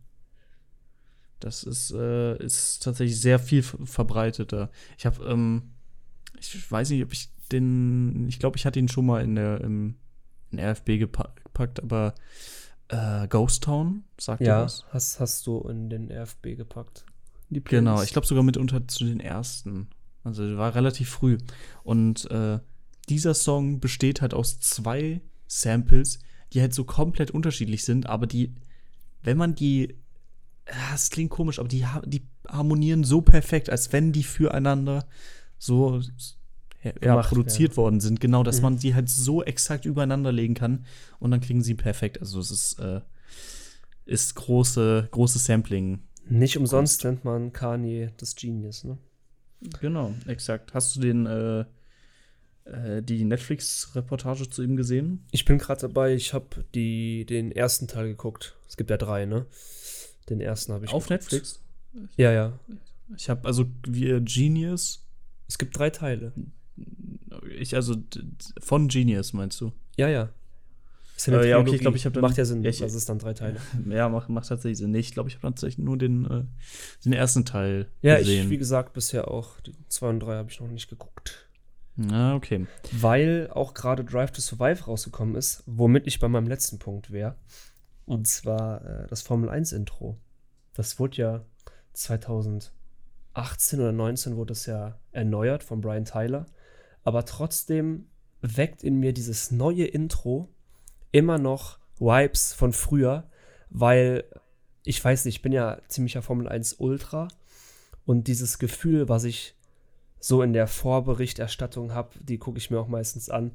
Das ist, äh, ist tatsächlich sehr viel ver- verbreiteter. Ich habe, ähm, ich weiß nicht, ob ich den, ich glaube, ich hatte ihn schon mal in der im, in RFB gepa- gepackt, aber äh, Ghost Town, sagt Ja, was? hast, hast du in den RFB gepackt. Genau, ich glaube sogar mitunter zu den ersten. Also war relativ früh. Und äh, dieser Song besteht halt aus zwei Samples, die halt so komplett unterschiedlich sind, aber die, wenn man die, ah, es klingt komisch, aber die, die harmonieren so perfekt, als wenn die füreinander so ja, Gemacht produziert worden sind. Genau, dass Mhm. man die halt so exakt übereinander legen kann und dann klingen sie perfekt. Also es ist, äh, ist große, große Sampling. Nicht umsonst nennt man Kanye das Genius, ne? Genau, exakt. Hast du den äh, äh, die Netflix-Reportage zu ihm gesehen? Ich bin gerade dabei, ich habe den ersten Teil geguckt. Es gibt ja drei, ne? Den ersten habe ich Auf geguckt. Netflix? Ja, ja. Ich habe also wie Genius. Es gibt drei Teile. Ich also von Genius meinst du? Ja, ja. Äh, ja, okay, ich glaub, ich hab dann- Macht ja Sinn, Ja, ich- das ist dann drei Teile. Ja, macht, macht tatsächlich Sinn. Nee, ich glaube, ich habe tatsächlich nur den, äh, den ersten Teil Ja, gesehen. ich, wie gesagt, bisher auch. Die zwei und drei habe ich noch nicht geguckt. ah, okay. Weil auch gerade Drive to Survive rausgekommen ist, womit ich bei meinem letzten Punkt wäre. Und zwar äh, das Formel 1 Intro. Das wurde ja 2018 oder 19 wurde es ja erneuert von Brian Tyler. Aber trotzdem weckt in mir dieses neue Intro immer noch Vibes von früher, weil ich weiß nicht, ich bin ja ziemlicher Formel 1 Ultra Und dieses Gefühl, was ich so in der Vorberichterstattung habe, die gucke ich mir auch meistens an.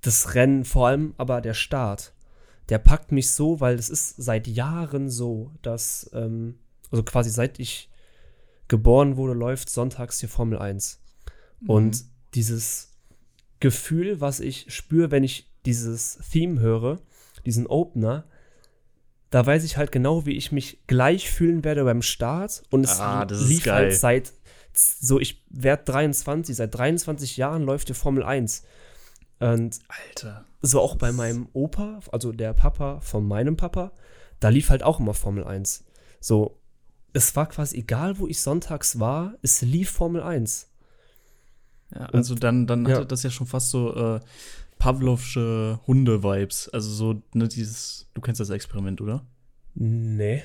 Das Rennen, vor allem aber der Start, der packt mich so, weil es ist seit Jahren so, dass, ähm, also quasi seit ich geboren wurde, läuft sonntags die Formel 1. Und dieses Gefühl, was ich spüre, wenn ich dieses Theme höre, diesen Opener, da weiß ich halt genau, wie ich mich gleich fühlen werde beim Start. Und es Ah, lief halt seit, so ich werde 23, seit 23 Jahren läuft die Formel 1. Und Alter. so auch bei meinem Opa, also der Papa von meinem Papa, da lief halt auch immer Formel 1. So, es war quasi egal, wo ich sonntags war, es lief Formel 1. Ja, also dann, dann Ja. hatte das ja schon fast so äh, Pavlovsche Hunde-Vibes. Also so, ne, dieses, du kennst das Experiment, oder? Nee.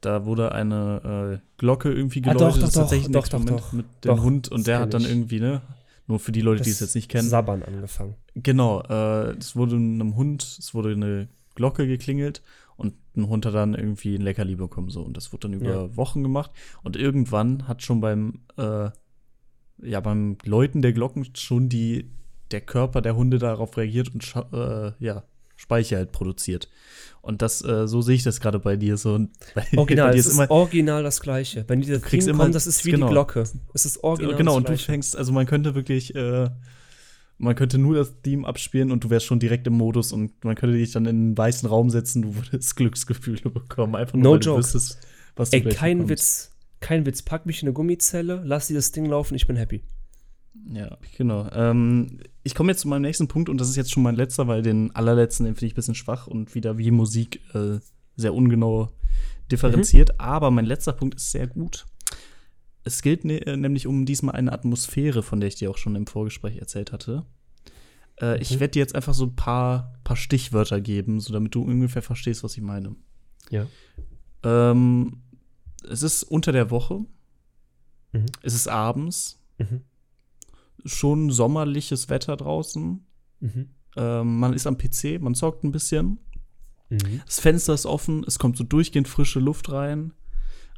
Da wurde eine äh, Glocke irgendwie Ah, geläutet. doch, das doch, ist tatsächlich ein doch, doch, Experiment doch. mit dem Doch, Hund und das der hat dann ich. irgendwie, ne? Nur für die Leute, die es jetzt nicht kennen. Sabbern angefangen. Genau, äh, es wurde einem Hund, es wurde eine Glocke geklingelt und ein Hund hat dann irgendwie ein Leckerli bekommen so und das wurde dann über Ja. Wochen gemacht und irgendwann hat schon beim äh, ja beim Läuten der Glocken schon die der Körper der Hunde darauf reagiert und äh, ja Speicher halt produziert und das äh, so sehe ich das gerade bei dir so bei, Original, bei dir es ist original das gleiche. Wenn dieser kriegst Theme immer- kommt, das ist wie genau. die Glocke. Es ist original genau das und du fängst also man könnte wirklich äh, man könnte nur das Theme abspielen und du wärst schon direkt im Modus und man könnte dich dann in einen weißen Raum setzen, du würdest Glücksgefühle bekommen. Einfach nur, No joke. du wüsstest, was du Ey, kein bekommst. Witz. Kein Witz. Pack mich in eine Gummizelle, lass dieses Ding laufen, ich bin happy. Ja, genau. Ähm, ich komme jetzt zu meinem nächsten Punkt und das ist jetzt schon mein letzter, weil den allerletzten, den finde ich ein bisschen schwach und wieder wie Musik äh, sehr ungenau differenziert. Aber mein letzter Punkt ist sehr gut. Es geht ne äh, nämlich um diesmal eine Atmosphäre, von der ich dir auch schon im Vorgespräch erzählt hatte. Äh, Ich Mhm. werde dir jetzt einfach so ein paar, paar Stichwörter geben, so damit du ungefähr verstehst, was ich meine. Ja. Ähm, es ist unter der Woche. Mhm. Es ist abends. Mhm. Schon sommerliches Wetter draußen. Mhm. Ähm, man ist am PC, man zockt ein bisschen. Mhm. Das Fenster ist offen, es kommt so durchgehend frische Luft rein.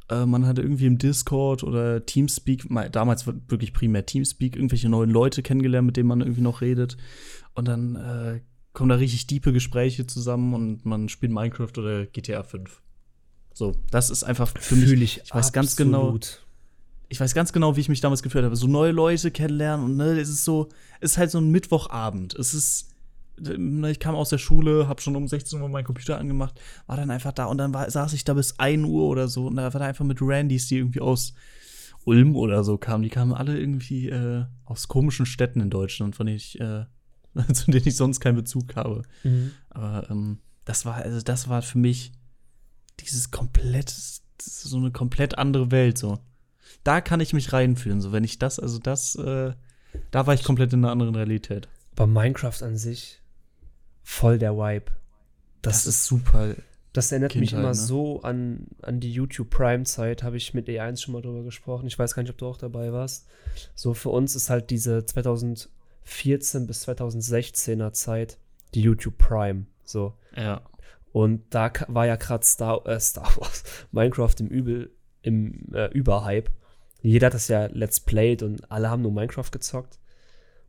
Äh, man hat irgendwie im Discord oder Teamspeak, mal- damals wirklich primär Teamspeak, irgendwelche neuen Leute kennengelernt, mit denen man irgendwie noch redet. Und dann äh, kommen da richtig diepe Gespräche zusammen und man spielt Minecraft oder GTA 5. So, das ist einfach für mich. Fühl ich, ich weiß ganz genau, absolut. ich weiß ganz genau, wie ich mich damals gefühlt habe. So neue Leute kennenlernen und ne, es ist so, es ist halt so ein Mittwochabend. Es ist, ne, ich kam aus der Schule, habe schon um 16 Uhr meinen Computer angemacht, war dann einfach da und dann war, saß ich da bis 1 Uhr oder so und da war da einfach mit Randys, die irgendwie aus Ulm oder so kamen. Die kamen alle irgendwie äh, aus komischen Städten in Deutschland, von denen ich, äh, zu denen ich sonst keinen Bezug habe. Mhm. Aber ähm, das war, also das war für mich dieses komplett, so eine komplett andere Welt, so. Da kann ich mich reinfühlen, so wenn ich das, also das, äh, da war ich komplett in einer anderen Realität. Aber Minecraft an sich, voll der Vibe. Das, ist, super. das erinnert mich Kindheit, immer ne? so an, an die YouTube Prime-Zeit, habe ich mit E1 schon mal drüber gesprochen. Ich weiß gar nicht, ob du auch dabei warst. So für uns ist halt diese 2014 bis 2016er Zeit die YouTube Prime. So. Ja. Und da war ja gerade Star, äh, Star Wars, Minecraft im Übel, im äh, Überhype. Jeder hat das ja Let's Played und alle haben nur Minecraft gezockt.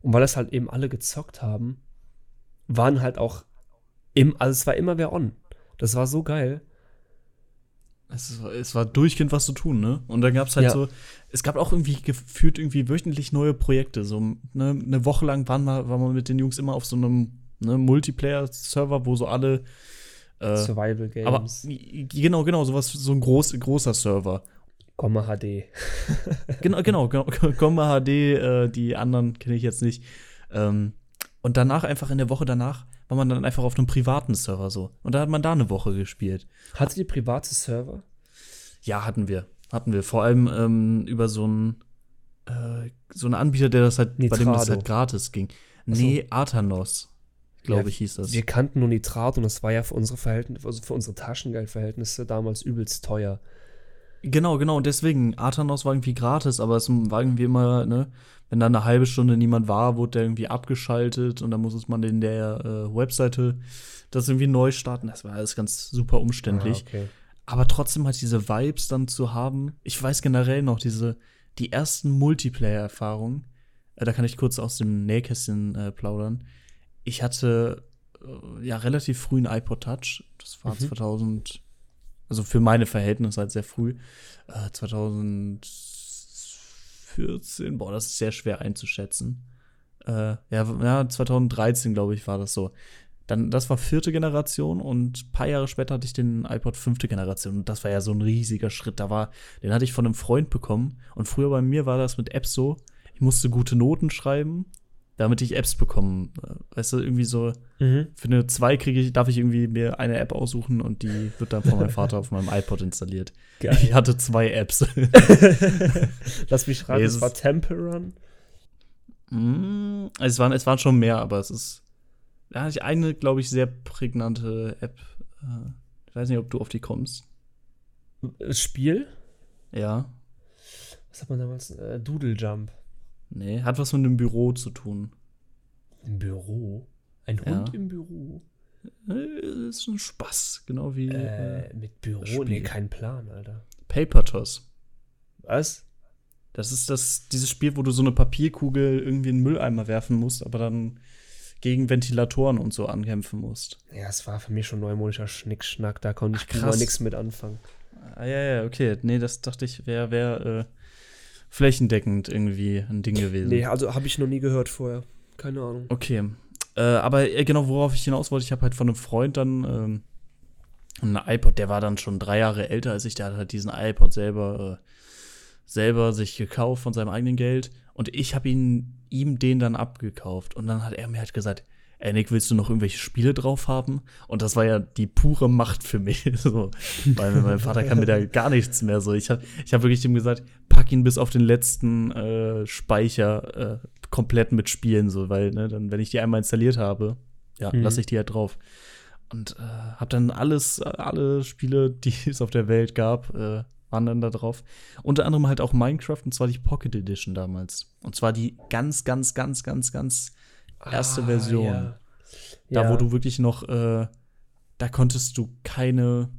Und weil das halt eben alle gezockt haben, waren halt auch im, also es war immer wer on. Das war so geil. Es war, es war durchgehend was zu tun, ne? Und dann gab es halt Ja. so, es gab auch irgendwie gefühlt irgendwie wöchentlich neue Projekte. So ne, eine Woche lang waren wir, waren wir mit den Jungs immer auf so einem ne, Multiplayer-Server, wo so alle äh, Survival Games. Aber genau, genau, sowas, so ein groß, großer Server. Komma HD. Genau, genau, genau Komma HD, äh, die anderen kenne ich jetzt nicht. Ähm, und danach, einfach in der Woche danach, war man dann einfach auf einem privaten Server so. Und da hat man da eine Woche gespielt. Hattet ihr private Server? Ja, hatten wir. Hatten wir. Vor allem ähm, über so einen äh, so einen Anbieter, der das halt, bei dem das Nitrado. halt gratis ging. Ach so. Nee, Athanos, glaube Ja, ich, hieß das. Wir kannten nur Nitrat und das war ja für unsere Verhältnisse, also für unsere Taschengeldverhältnisse damals übelst teuer. Genau, genau. Und deswegen, Athanos war irgendwie gratis, aber es war irgendwie immer, ne, wenn da eine halbe Stunde niemand war, wurde der irgendwie abgeschaltet und dann musste man in der äh, Webseite das irgendwie neu starten. Das war alles ganz super umständlich. Ah, okay. aber trotzdem halt diese Vibes dann zu haben. Ich weiß generell noch, diese, die ersten Multiplayer-Erfahrungen, äh, da kann ich kurz aus dem Nähkästchen äh, plaudern. Ich hatte äh, ja relativ früh ein iPod Touch. Das war 2000, also für meine Verhältnisse halt sehr früh. Äh, 2014, boah, das ist sehr schwer einzuschätzen. Äh, ja, ja, 2013, glaube ich, war das so. Dann, das war vierte Generation und ein paar Jahre später hatte ich den iPod fünfte Generation. Und das war ja so ein riesiger Schritt. Da war, den hatte ich von einem Freund bekommen. Und früher bei mir war das mit Apps so, ich musste gute Noten schreiben, damit ich Apps bekomme. Weißt du, irgendwie so, Mhm. für eine 2 kriege ich, darf ich irgendwie mir eine App aussuchen und die wird dann von meinem Vater auf meinem iPod installiert. Geil. Ich hatte zwei Apps. Lass mich raten, Nee, es war Run. Mm, es, waren, es waren schon mehr, aber es ist. Da hatte ich eine, glaube ich, sehr prägnante App. Äh, Ich weiß nicht, ob du auf die kommst. Spiel? Ja. Was hat man damals? Äh, Doodle Jump. Nee, hat was mit dem Büro zu tun. Im Büro? Ein Ja. Hund im Büro? Äh, ist ein Spaß, genau wie äh, Äh, mit Büro? Spiel. Nee, kein Plan, Alter. Paper Toss. Was? Das ist das, dieses Spiel, wo du so eine Papierkugel irgendwie in den Mülleimer werfen musst, aber dann gegen Ventilatoren und so ankämpfen musst. Ja, es war für mich schon neumodischer Schnickschnack, da konnte ich immer nichts mit anfangen. Ah, ja, ja, okay. Nee, das dachte ich, wäre wär, äh, flächendeckend irgendwie ein Ding gewesen. Nee, also habe ich noch nie gehört vorher. Keine Ahnung. Okay. Äh, aber äh, genau, worauf ich hinaus wollte, ich habe halt von einem Freund dann ähm, einen iPod, der war dann schon drei Jahre älter als ich, der hat halt diesen iPod selber, äh, selber sich gekauft von seinem eigenen Geld und ich habe ihn ihm den dann abgekauft und dann hat er mir halt gesagt, ey Nick, willst du noch irgendwelche Spiele drauf haben? Und das war ja die pure Macht für mich. so, weil mein Vater kann mir da gar nichts mehr so. Ich habe ich hab wirklich ihm gesagt, pack ihn bis auf den letzten äh, Speicher äh, komplett mit Spielen, so, weil, ne, dann, wenn ich die einmal installiert habe, ja, Mhm. lasse ich die halt drauf. Und äh, habe dann alles, alle Spiele, die es auf der Welt gab, äh, waren dann da drauf. Unter anderem halt auch Minecraft, und zwar die Pocket Edition damals. Und zwar die ganz, ganz, ganz, ganz, ganz erste Version. Ja. Da, Ja. wo du wirklich noch, äh, da konntest du keine,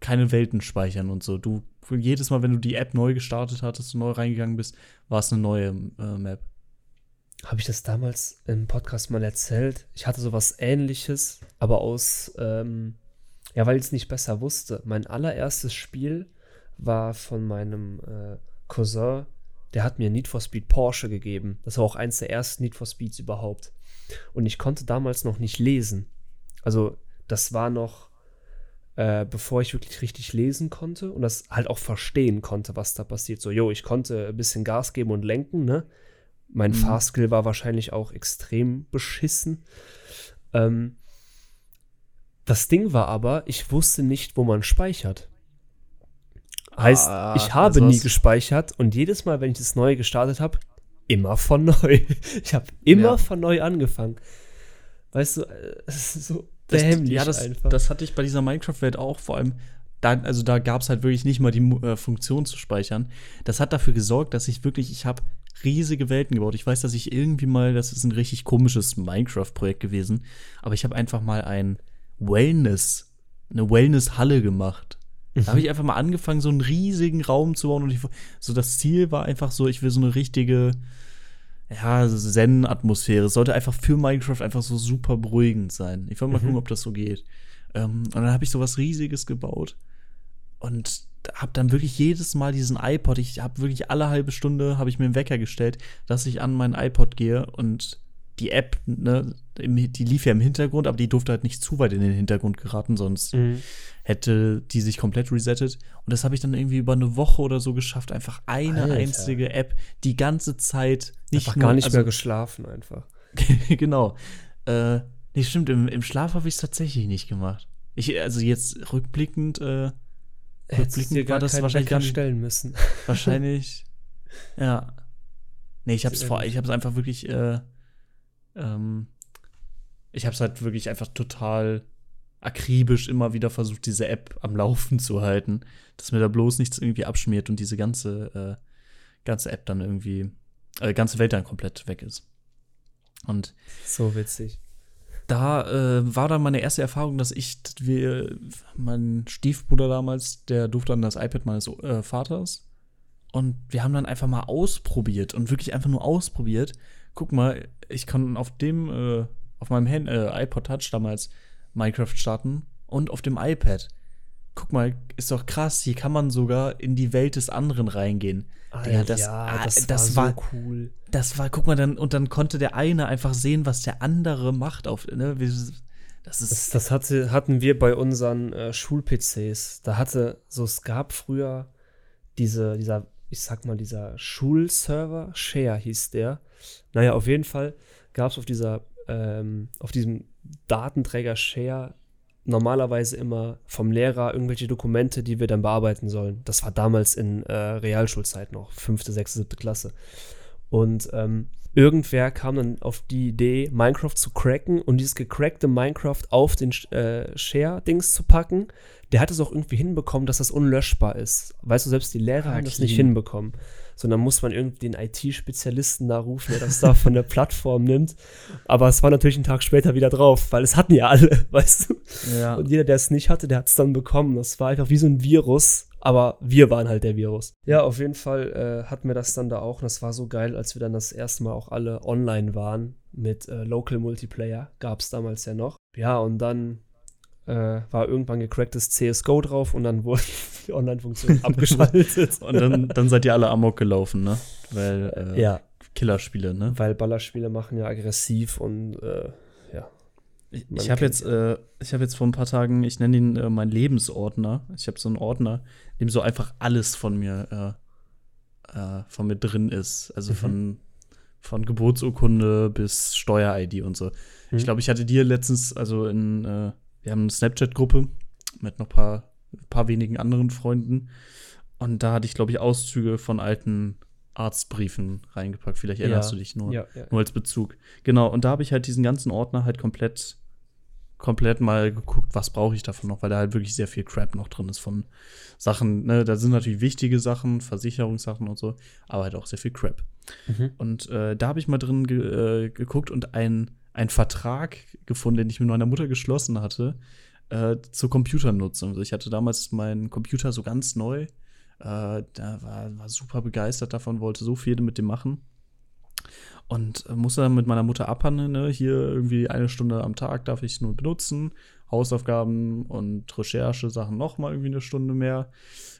keine Welten speichern und so. Du, jedes Mal, wenn du die App neu gestartet hattest und neu reingegangen bist, war es eine neue äh, Map. Habe ich das damals im Podcast mal erzählt? Ich hatte sowas ähnliches, aber aus, ähm, ja, weil ich es nicht besser wusste. Mein allererstes Spiel war von meinem äh, Cousin, der hat mir Need for Speed Porsche gegeben. Das war auch eins der ersten Need for Speeds überhaupt. Und ich konnte damals noch nicht lesen. Also, das war noch, äh, bevor ich wirklich richtig lesen konnte und das halt auch verstehen konnte, was da passiert. So, jo, ich konnte ein bisschen Gas geben und lenken, ne? Mein Mhm. Fahrskill war wahrscheinlich auch extrem beschissen. Ähm, das Ding war aber, ich wusste nicht, wo man speichert. Heißt, Ah, ich habe also nie gespeichert und jedes Mal, wenn ich das neu gestartet habe, immer von neu. Ich habe immer Ja. von neu angefangen. Weißt du, äh, es ist so Das, dämlich ja, das, einfach. das hatte ich bei dieser Minecraft-Welt auch, vor allem, da, also da gab es halt wirklich nicht mal die äh, Funktion zu speichern. Das hat dafür gesorgt, dass ich wirklich, ich habe riesige Welten gebaut. Ich weiß, dass ich irgendwie mal, das ist ein richtig komisches Minecraft-Projekt gewesen, aber ich habe einfach mal ein Wellness, eine Wellness-Halle gemacht. Da habe ich einfach mal angefangen, so einen riesigen Raum zu bauen und ich, so das Ziel war einfach so, ich will so eine richtige, ja, Zen-Atmosphäre. Es sollte einfach für Minecraft einfach so super beruhigend sein. Ich wollte mal Mhm. gucken, ob das so geht. Ähm, und dann habe ich so was Riesiges gebaut. Und habe dann wirklich jedes Mal diesen iPod, ich habe wirklich alle halbe Stunde, habe ich mir einen Wecker gestellt, dass ich an meinen iPod gehe und die App, ne, die lief ja im Hintergrund, aber die durfte halt nicht zu weit in den Hintergrund geraten, sonst Mhm. Hätte die sich komplett resettet. Und das habe ich dann irgendwie über eine Woche oder so geschafft, einfach eine Alter. einzige App die ganze Zeit nicht Einfach nur, gar nicht also, mehr geschlafen einfach. genau. Äh, nee, stimmt, im, im Schlaf habe ich es tatsächlich nicht gemacht. Ich, also jetzt rückblickend, äh, rückblickend dir gar war das wahrscheinlich gar nicht, stellen müssen. wahrscheinlich, ja. Nee, ich habe es vor, ich habe es einfach wirklich, äh, ähm, ich habe es halt wirklich einfach total akribisch immer wieder versucht, diese App am Laufen zu halten, dass mir da bloß nichts irgendwie abschmiert und diese ganze, äh, ganze App dann irgendwie, äh, ganze Welt dann komplett weg ist. Und So witzig. da äh, war dann meine erste Erfahrung, dass ich, dass wir, mein Stiefbruder damals, der durfte dann das iPad meines äh, Vaters. Und wir haben dann einfach mal ausprobiert und wirklich einfach nur ausprobiert. Guck mal, ich kann auf dem, äh, auf meinem Hand, äh, iPod Touch damals Minecraft starten und auf dem iPad. Guck mal, ist doch krass, hier kann man sogar in die Welt des anderen reingehen. Digga, das, ah, das, das war, war, so cool. das war, guck mal, dann, und dann konnte der eine einfach sehen, was der andere macht auf, ne? Das ist, Das, das hatte, hatten wir bei unseren äh, Schul-PCs. Da hatte, so es gab früher diese, dieser, ich sag mal, dieser Schulserver, Share hieß der. Naja, auf jeden Fall gab es auf dieser, ähm, auf diesem Datenträger Share normalerweise immer vom Lehrer irgendwelche Dokumente, die wir dann bearbeiten sollen. Das war damals in äh, Realschulzeit noch, fünfte, sechste, siebte Klasse. Und ähm, irgendwer kam dann auf die Idee, Minecraft zu cracken und dieses gecrackte Minecraft auf den äh, Share-Dings zu packen. Der hat es auch irgendwie hinbekommen, dass das unlöschbar ist. Weißt du, selbst die Lehrer Ah, haben das nicht hinbekommen. Sondern muss man irgendwie den IT-Spezialisten da rufen, der das da von der Plattform nimmt. Aber es war natürlich einen Tag später wieder drauf, weil es hatten ja alle, weißt du. ja. Und jeder, der es nicht hatte, der hat es dann bekommen. Das war einfach wie so ein Virus, aber wir waren halt der Virus. Ja, auf jeden Fall äh, hatten wir das dann da auch. Und das war so geil, als wir dann das erste Mal auch alle online waren mit äh, Local Multiplayer. Gab es damals ja noch. Ja, und dann äh, war irgendwann gecracktes CSGO drauf und dann wurde die Online-Funktion abgeschaltet. Und dann, dann seid ihr alle amok gelaufen, ne? Weil äh, ja, Killerspiele, ne? weil Ballerspiele machen ja aggressiv und äh, ja. Ich, ich habe jetzt, äh, ich habe jetzt vor ein paar Tagen, ich nenne ihn äh, mein Lebensordner. Ich habe so einen Ordner, in dem so einfach alles von mir, äh, äh, von mir drin ist. Also Mhm. von, von Geburtsurkunde bis Steuer-ID und so. Mhm. Ich glaube, ich hatte dir letztens, also in, äh, wir haben eine Snapchat-Gruppe mit noch paar, paar wenigen anderen Freunden. Und da hatte ich, glaube ich, Auszüge von alten Arztbriefen reingepackt. Vielleicht erinnerst Ja. du dich nur Ja, ja. nur als Bezug. Genau, und da habe ich halt diesen ganzen Ordner halt komplett, komplett mal geguckt, was brauche ich davon noch, weil da halt wirklich sehr viel Crap noch drin ist von Sachen, ne, da sind natürlich wichtige Sachen, Versicherungssachen und so, aber halt auch sehr viel Crap. Mhm. Und äh, da habe ich mal drin ge äh, geguckt und einen Vertrag gefunden, den ich mit meiner Mutter geschlossen hatte, äh, zur Computernutzung. Also ich hatte damals meinen Computer so ganz neu, äh, da war, war super begeistert davon, wollte so viel mit dem machen. Und äh, musste dann mit meiner Mutter abhandeln, ne? hier irgendwie eine Stunde am Tag darf ich nur benutzen, Hausaufgaben und Recherche-Sachen nochmal irgendwie eine Stunde mehr.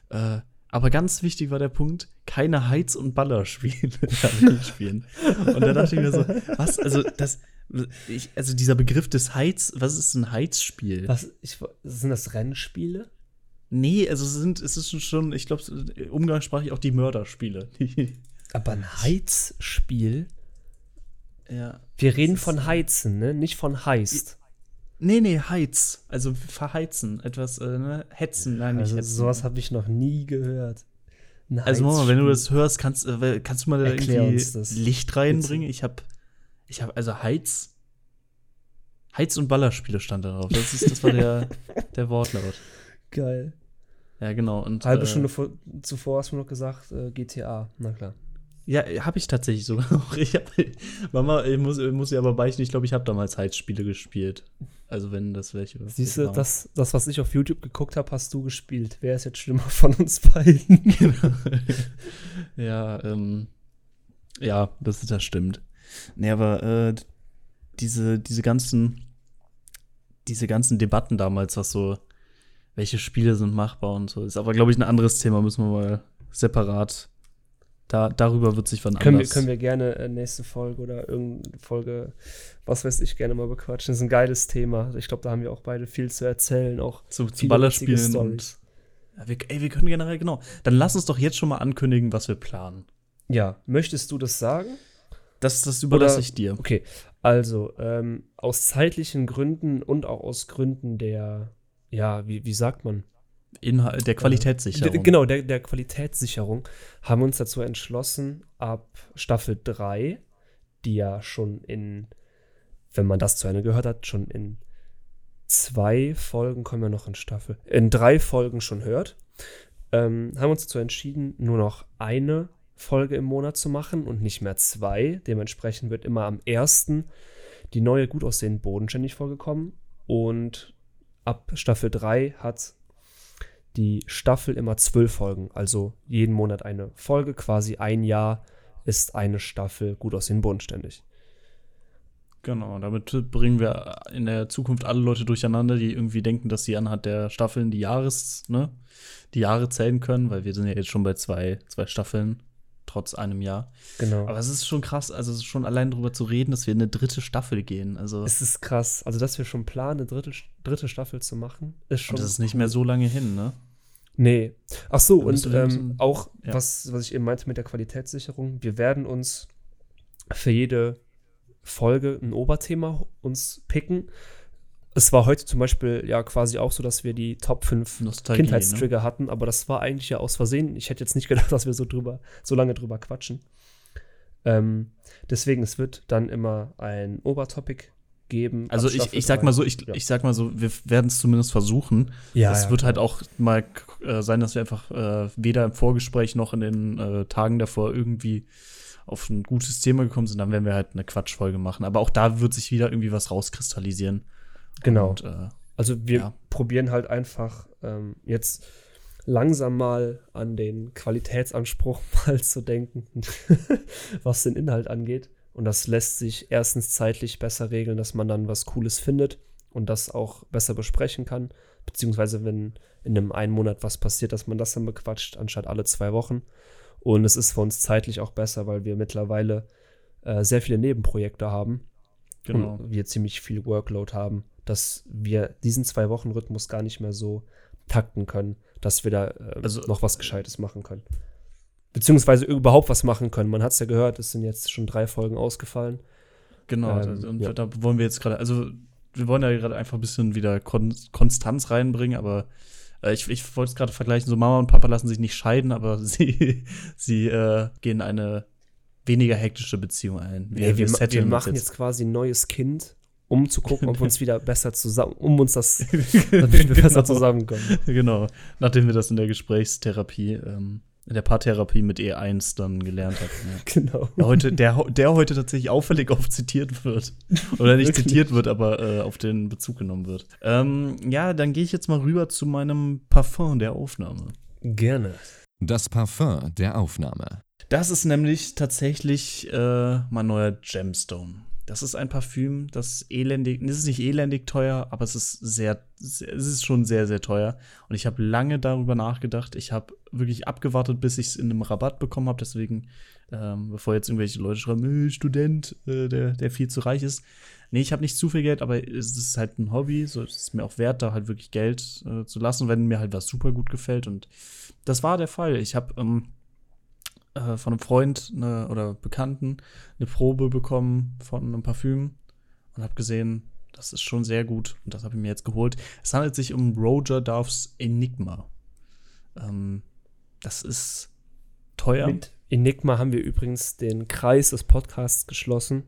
Äh, aber ganz wichtig war der Punkt, keine Heiz- und Ballerspiele spielen. Und da dachte ich mir so, was, also das, ich, also dieser Begriff des Heiz, was ist ein Heizspiel? Was, ich, sind das Rennspiele? Nee, also es sind, es ist schon, ich glaube, umgangssprachlich auch die Mörderspiele. Aber ein Heizspiel? ja. Wir reden von Heizen, ne? Nicht von Heist. Nee, nee, Heiz. Also verheizen. Etwas, äh, ne? Hetzen, nein, nicht Also hetzen. sowas habe ich noch nie gehört. Ein Also Mama, wenn du das hörst, kannst, äh, kannst du mal da Erklär irgendwie. Licht reinbringen? Ich habe, ich habe, also Heiz, Heiz- und Ballerspiele stand da drauf. Das, ist, das war der, der Wortlaut. Geil. Ja, genau. Und, Halbe äh, Stunde vor, zuvor hast du noch gesagt, äh, GTA. Na klar. Ja, habe ich tatsächlich sogar noch. Ich hab, Mama, ich muss, ich muss aber beichten, ich glaube, ich habe damals Heizspiele gespielt. Also wenn das welche. Siehst du, das, das, was ich auf YouTube geguckt habe, hast du gespielt. Wer ist jetzt schlimmer von uns beiden? ja, ähm, ja, das, das stimmt. Nee, aber äh, diese, diese ganzen, diese ganzen Debatten damals, was so, welche Spiele sind machbar und so, ist aber, glaube ich, ein anderes Thema, müssen wir mal separat. Da, darüber wird sich wann können, wir, können wir gerne äh, nächste Folge oder irgendeine Folge, was weiß ich, gerne mal bequatschen. Das ist ein geiles Thema. Ich glaube, da haben wir auch beide viel zu erzählen. Auch zu, zu Ballerspielen und. Ja, wir, ey, wir können generell, genau. Dann lass uns doch jetzt schon mal ankündigen, was wir planen. ja, möchtest du das sagen? Das, das überlasse Oder- ich dir. Okay, also ähm, aus zeitlichen Gründen und auch aus Gründen der, ja, wie, wie sagt man? Inhalt der Qualitätssicherung. D- Genau, der, der Qualitätssicherung haben wir uns dazu entschlossen, ab Staffel 3, die ja schon in, wenn man das zu Ende gehört hat, schon in zwei Folgen, kommen wir noch in Staffel, in drei Folgen schon hört, ähm, haben wir uns dazu entschieden, nur noch eine Folge im Monat zu machen und nicht mehr zwei. Dementsprechend wird immer am ersten die neue gut aussehende bodenständig Folge kommen. Und ab Staffel 3 hat die Staffel immer zwölf Folgen. Also jeden Monat eine Folge, quasi ein Jahr ist eine Staffel gut aussehen bodenständig. Genau, damit bringen wir in der Zukunft alle Leute durcheinander, die irgendwie denken, dass sie anhand der Staffeln die Jahres, ne, die Jahre zählen können, weil wir sind ja jetzt schon bei zwei, zwei Staffeln, trotz einem Jahr. Genau. Aber es ist schon krass, also es ist schon allein darüber zu reden, dass wir in eine dritte Staffel gehen. Also es ist krass. Also, dass wir schon planen, eine dritte, dritte Staffel zu machen, ist schon. und das ist nicht mehr so lange hin, ne? Nee. Ach so, und ähm, auch, ja. was, was ich eben meinte mit der Qualitätssicherung, wir werden uns für jede Folge ein Oberthema uns picken. Es war heute zum Beispiel ja quasi auch so, dass wir die Top 5 Nostalgie, Kindheitstrigger hatten, aber das war eigentlich ja aus Versehen. Ich hätte jetzt nicht gedacht, dass wir so drüber, so lange drüber quatschen. Ähm, deswegen, es wird dann immer ein Obertopic geben. Also ich, ich sag mal so, ich, Ja. ich sag mal so, wir werden es zumindest versuchen. ja, es ja, wird klar. halt auch mal äh, sein, dass wir einfach äh, weder im Vorgespräch noch in den äh, Tagen davor irgendwie auf ein gutes Thema gekommen sind. Dann werden wir halt eine Quatschfolge machen. Aber auch da wird sich wieder irgendwie was rauskristallisieren. Genau. Und, äh, Also wir Ja. probieren halt einfach ähm, jetzt langsam mal an den Qualitätsanspruch mal zu denken, was den Inhalt angeht. Und das lässt sich erstens zeitlich besser regeln, dass man dann was Cooles findet und das auch besser besprechen kann. Beziehungsweise, wenn in einem einen Monat was passiert, dass man das dann bequatscht, anstatt alle zwei Wochen. Und es ist für uns zeitlich auch besser, weil wir mittlerweile äh, sehr viele Nebenprojekte haben genau. und wir ziemlich viel Workload haben, dass wir diesen zwei Wochen Rhythmus gar nicht mehr so takten können, dass wir da äh, Also- noch was Gescheites machen können. Beziehungsweise überhaupt was machen können. Man hat es ja gehört, es sind jetzt schon drei Folgen ausgefallen. Genau, Ähm, und ja. da wollen wir jetzt gerade, also wir wollen ja gerade einfach ein bisschen wieder Kon Konstanz reinbringen, aber äh, ich, ich wollte es gerade vergleichen, so Mama und Papa lassen sich nicht scheiden, aber sie, sie äh, gehen eine weniger hektische Beziehung ein. Wir, wir, wir, setteln uns machen jetzt quasi ein neues Kind, um zu gucken, ob wir uns wieder besser zusammen, um uns das, damit wir besser Genau. zusammenkommen. Genau, nachdem wir das in der Gesprächstherapie, ähm, in der Paartherapie mit E1 dann gelernt haben. Ja. Genau. Der heute, der, der heute tatsächlich auffällig oft zitiert wird. Oder nicht zitiert wird, aber äh, auf den Bezug genommen wird. Ähm, ja, dann gehe ich jetzt mal rüber zu meinem Parfum der Aufnahme. Gerne. Das Parfum der Aufnahme. Das ist nämlich tatsächlich äh, mein neuer Gemstone. Das ist ein Parfüm, das elendig, es ist nicht elendig teuer, aber es ist sehr, sehr es ist schon sehr, sehr teuer. Und ich habe lange darüber nachgedacht. Ich habe wirklich abgewartet, bis ich es in einem Rabatt bekommen habe. Deswegen, ähm, bevor jetzt irgendwelche Leute schreiben, äh, Student, äh, der, der viel zu reich ist. Nee, ich habe nicht zu viel Geld, aber es ist halt ein Hobby. So es ist mir auch wert, da halt wirklich Geld äh, zu lassen, wenn mir halt was super gut gefällt. Und das war der Fall. Ich habe ähm, äh, von einem Freund ne, oder Bekannten eine Probe bekommen von einem Parfüm und habe gesehen, das ist schon sehr gut und das habe ich mir jetzt geholt. Es handelt sich um Roger Duffs Enigma. Ähm, das ist teuer. Mit Enigma haben wir übrigens den Kreis des Podcasts geschlossen,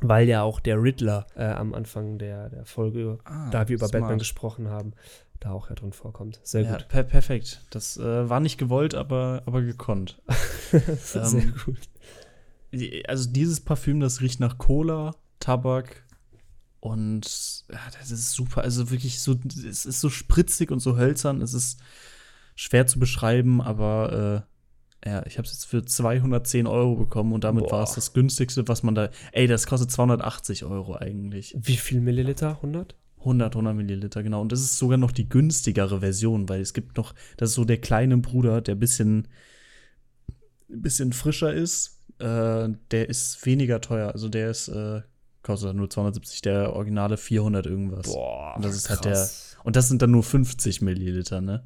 weil ja auch der Riddler äh, am Anfang der, der Folge, Ah, da wir über smart. Batman gesprochen haben, da auch ja drin vorkommt. Sehr Ja, gut. per perfekt. Das äh, war nicht gewollt, aber, aber gekonnt. Sehr Ähm, gut. Die- Also dieses Parfüm, das riecht nach Cola, Tabak und ja, das ist super. Also wirklich so, es ist so spritzig und so hölzern. Es ist schwer zu beschreiben, aber äh, ja, ich habe es jetzt für 210 Euro bekommen und damit war es das günstigste, was man da. Ey, das kostet 280 Euro eigentlich. Wie viel Milliliter? 100? 100, 100 Milliliter, genau. Und das ist sogar noch die günstigere Version, weil es gibt noch, das ist so der kleine Bruder, der bisschen, bisschen frischer ist. Äh, der ist weniger teuer. Also der ist, äh, kostet nur 270, der originale 400 irgendwas. Boah, Und das ist halt der, und das sind dann nur 50 Milliliter, ne?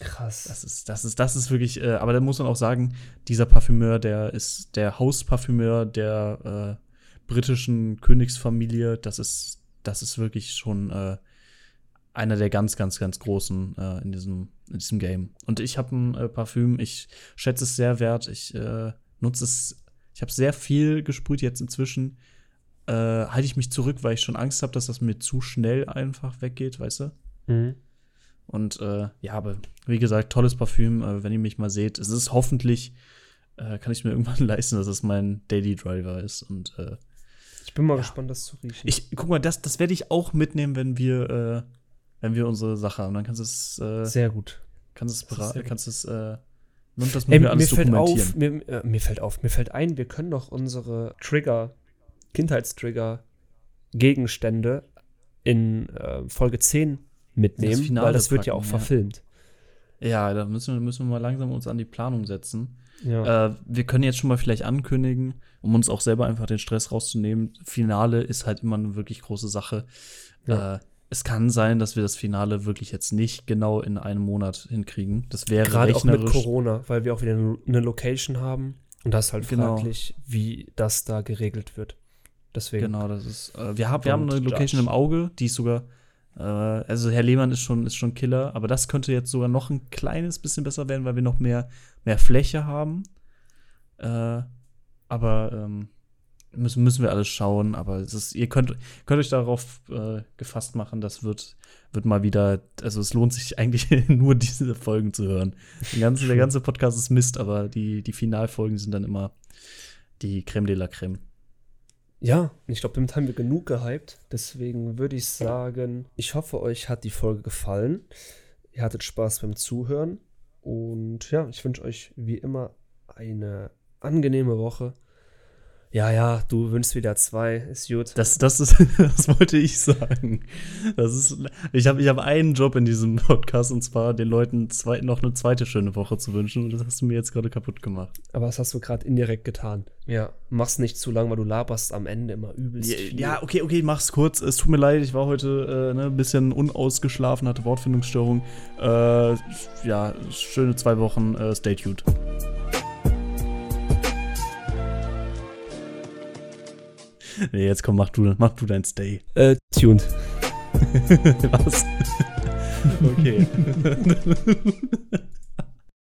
Krass. Das ist, das ist, das ist wirklich, äh, aber da muss man auch sagen, dieser Parfümeur, der ist der Hausparfümeur der äh, britischen Königsfamilie. Das ist, das ist wirklich schon äh, einer der ganz, ganz, ganz großen äh, in, diesem, in diesem Game. Und ich habe ein äh, Parfüm, ich schätze es sehr wert. Ich äh, nutze es, ich habe sehr viel gesprüht jetzt inzwischen. Äh, halte ich mich zurück, weil ich schon Angst habe, dass das mir zu schnell einfach weggeht, weißt du? Mhm. Und äh, ja, aber wie gesagt, tolles Parfüm, wenn ihr mich mal seht. Es ist hoffentlich äh, kann ich mir irgendwann leisten, dass es mein Daily Driver ist. Und äh, Ich bin mal gespannt, das zu riechen. ich, guck mal, das, das werde ich auch mitnehmen, wenn wir, äh, wenn wir unsere Sache haben. Dann kannst du es, äh, Sehr gut. kannst du es das kannst du es, äh, und das Ey, mir alles fällt auf, mir, äh, mir fällt auf, mir fällt ein, wir können doch unsere Trigger, Kindheitstrigger, Gegenstände in äh, Folge 10 mitnehmen, Finale weil das wird ja packen, auch ja. verfilmt. Ja, da müssen wir, müssen wir mal langsam uns an die Planung setzen. Ja. Äh, wir können jetzt schon mal vielleicht ankündigen, um uns auch selber einfach den Stress rauszunehmen. Finale ist halt immer eine wirklich große Sache. Ja. Äh, es kann sein, dass wir das Finale wirklich jetzt nicht genau in einem Monat hinkriegen. Das wäre Gerade auch mit. Corona, weil wir auch wieder eine Location haben und das ist halt Genau. fraglich, wie das da geregelt wird. Deswegen. Genau, das ist. Äh, wir, haben wir haben eine Location judge. im Auge, die ist sogar. Äh, also Herr Lehmann ist schon, ist schon Killer, aber das könnte jetzt sogar noch ein kleines bisschen besser werden, weil wir noch mehr, mehr Fläche haben. Äh, aber ähm, müssen, müssen wir alles schauen. Aber es ist, ihr könnt, könnt euch darauf äh, gefasst machen, das wird, wird mal wieder. Also es lohnt sich eigentlich nur diese Folgen zu hören. Der ganze, der ganze Podcast ist Mist, aber die, die Finalfolgen sind dann immer die Creme de la Creme. Ja, ich glaube, damit haben wir genug gehypt. Deswegen würde ich sagen, ich hoffe, euch hat die Folge gefallen. Ihr hattet Spaß beim Zuhören. Und ja, ich wünsche euch wie immer eine angenehme Woche. Ja, ja, du wünschst wieder zwei, ist gut. Das, das, ist, das wollte ich sagen. Das ist, ich habe ich hab einen Job in diesem Podcast und zwar den Leuten zwei, noch eine zweite schöne Woche zu wünschen und das hast du mir jetzt gerade kaputt gemacht. Aber das hast du gerade indirekt getan. Ja, mach's nicht zu lang, weil du laberst am Ende immer übelst viel. Ja, okay, okay, mach's kurz. Es tut mir leid, ich war heute äh, ne, ein bisschen unausgeschlafen, hatte Wortfindungsstörung. Äh, ja, schöne zwei Wochen. Äh, stay tuned. Nee, jetzt komm, mach du, mach du dein Stay. Äh, tuned. Was? okay.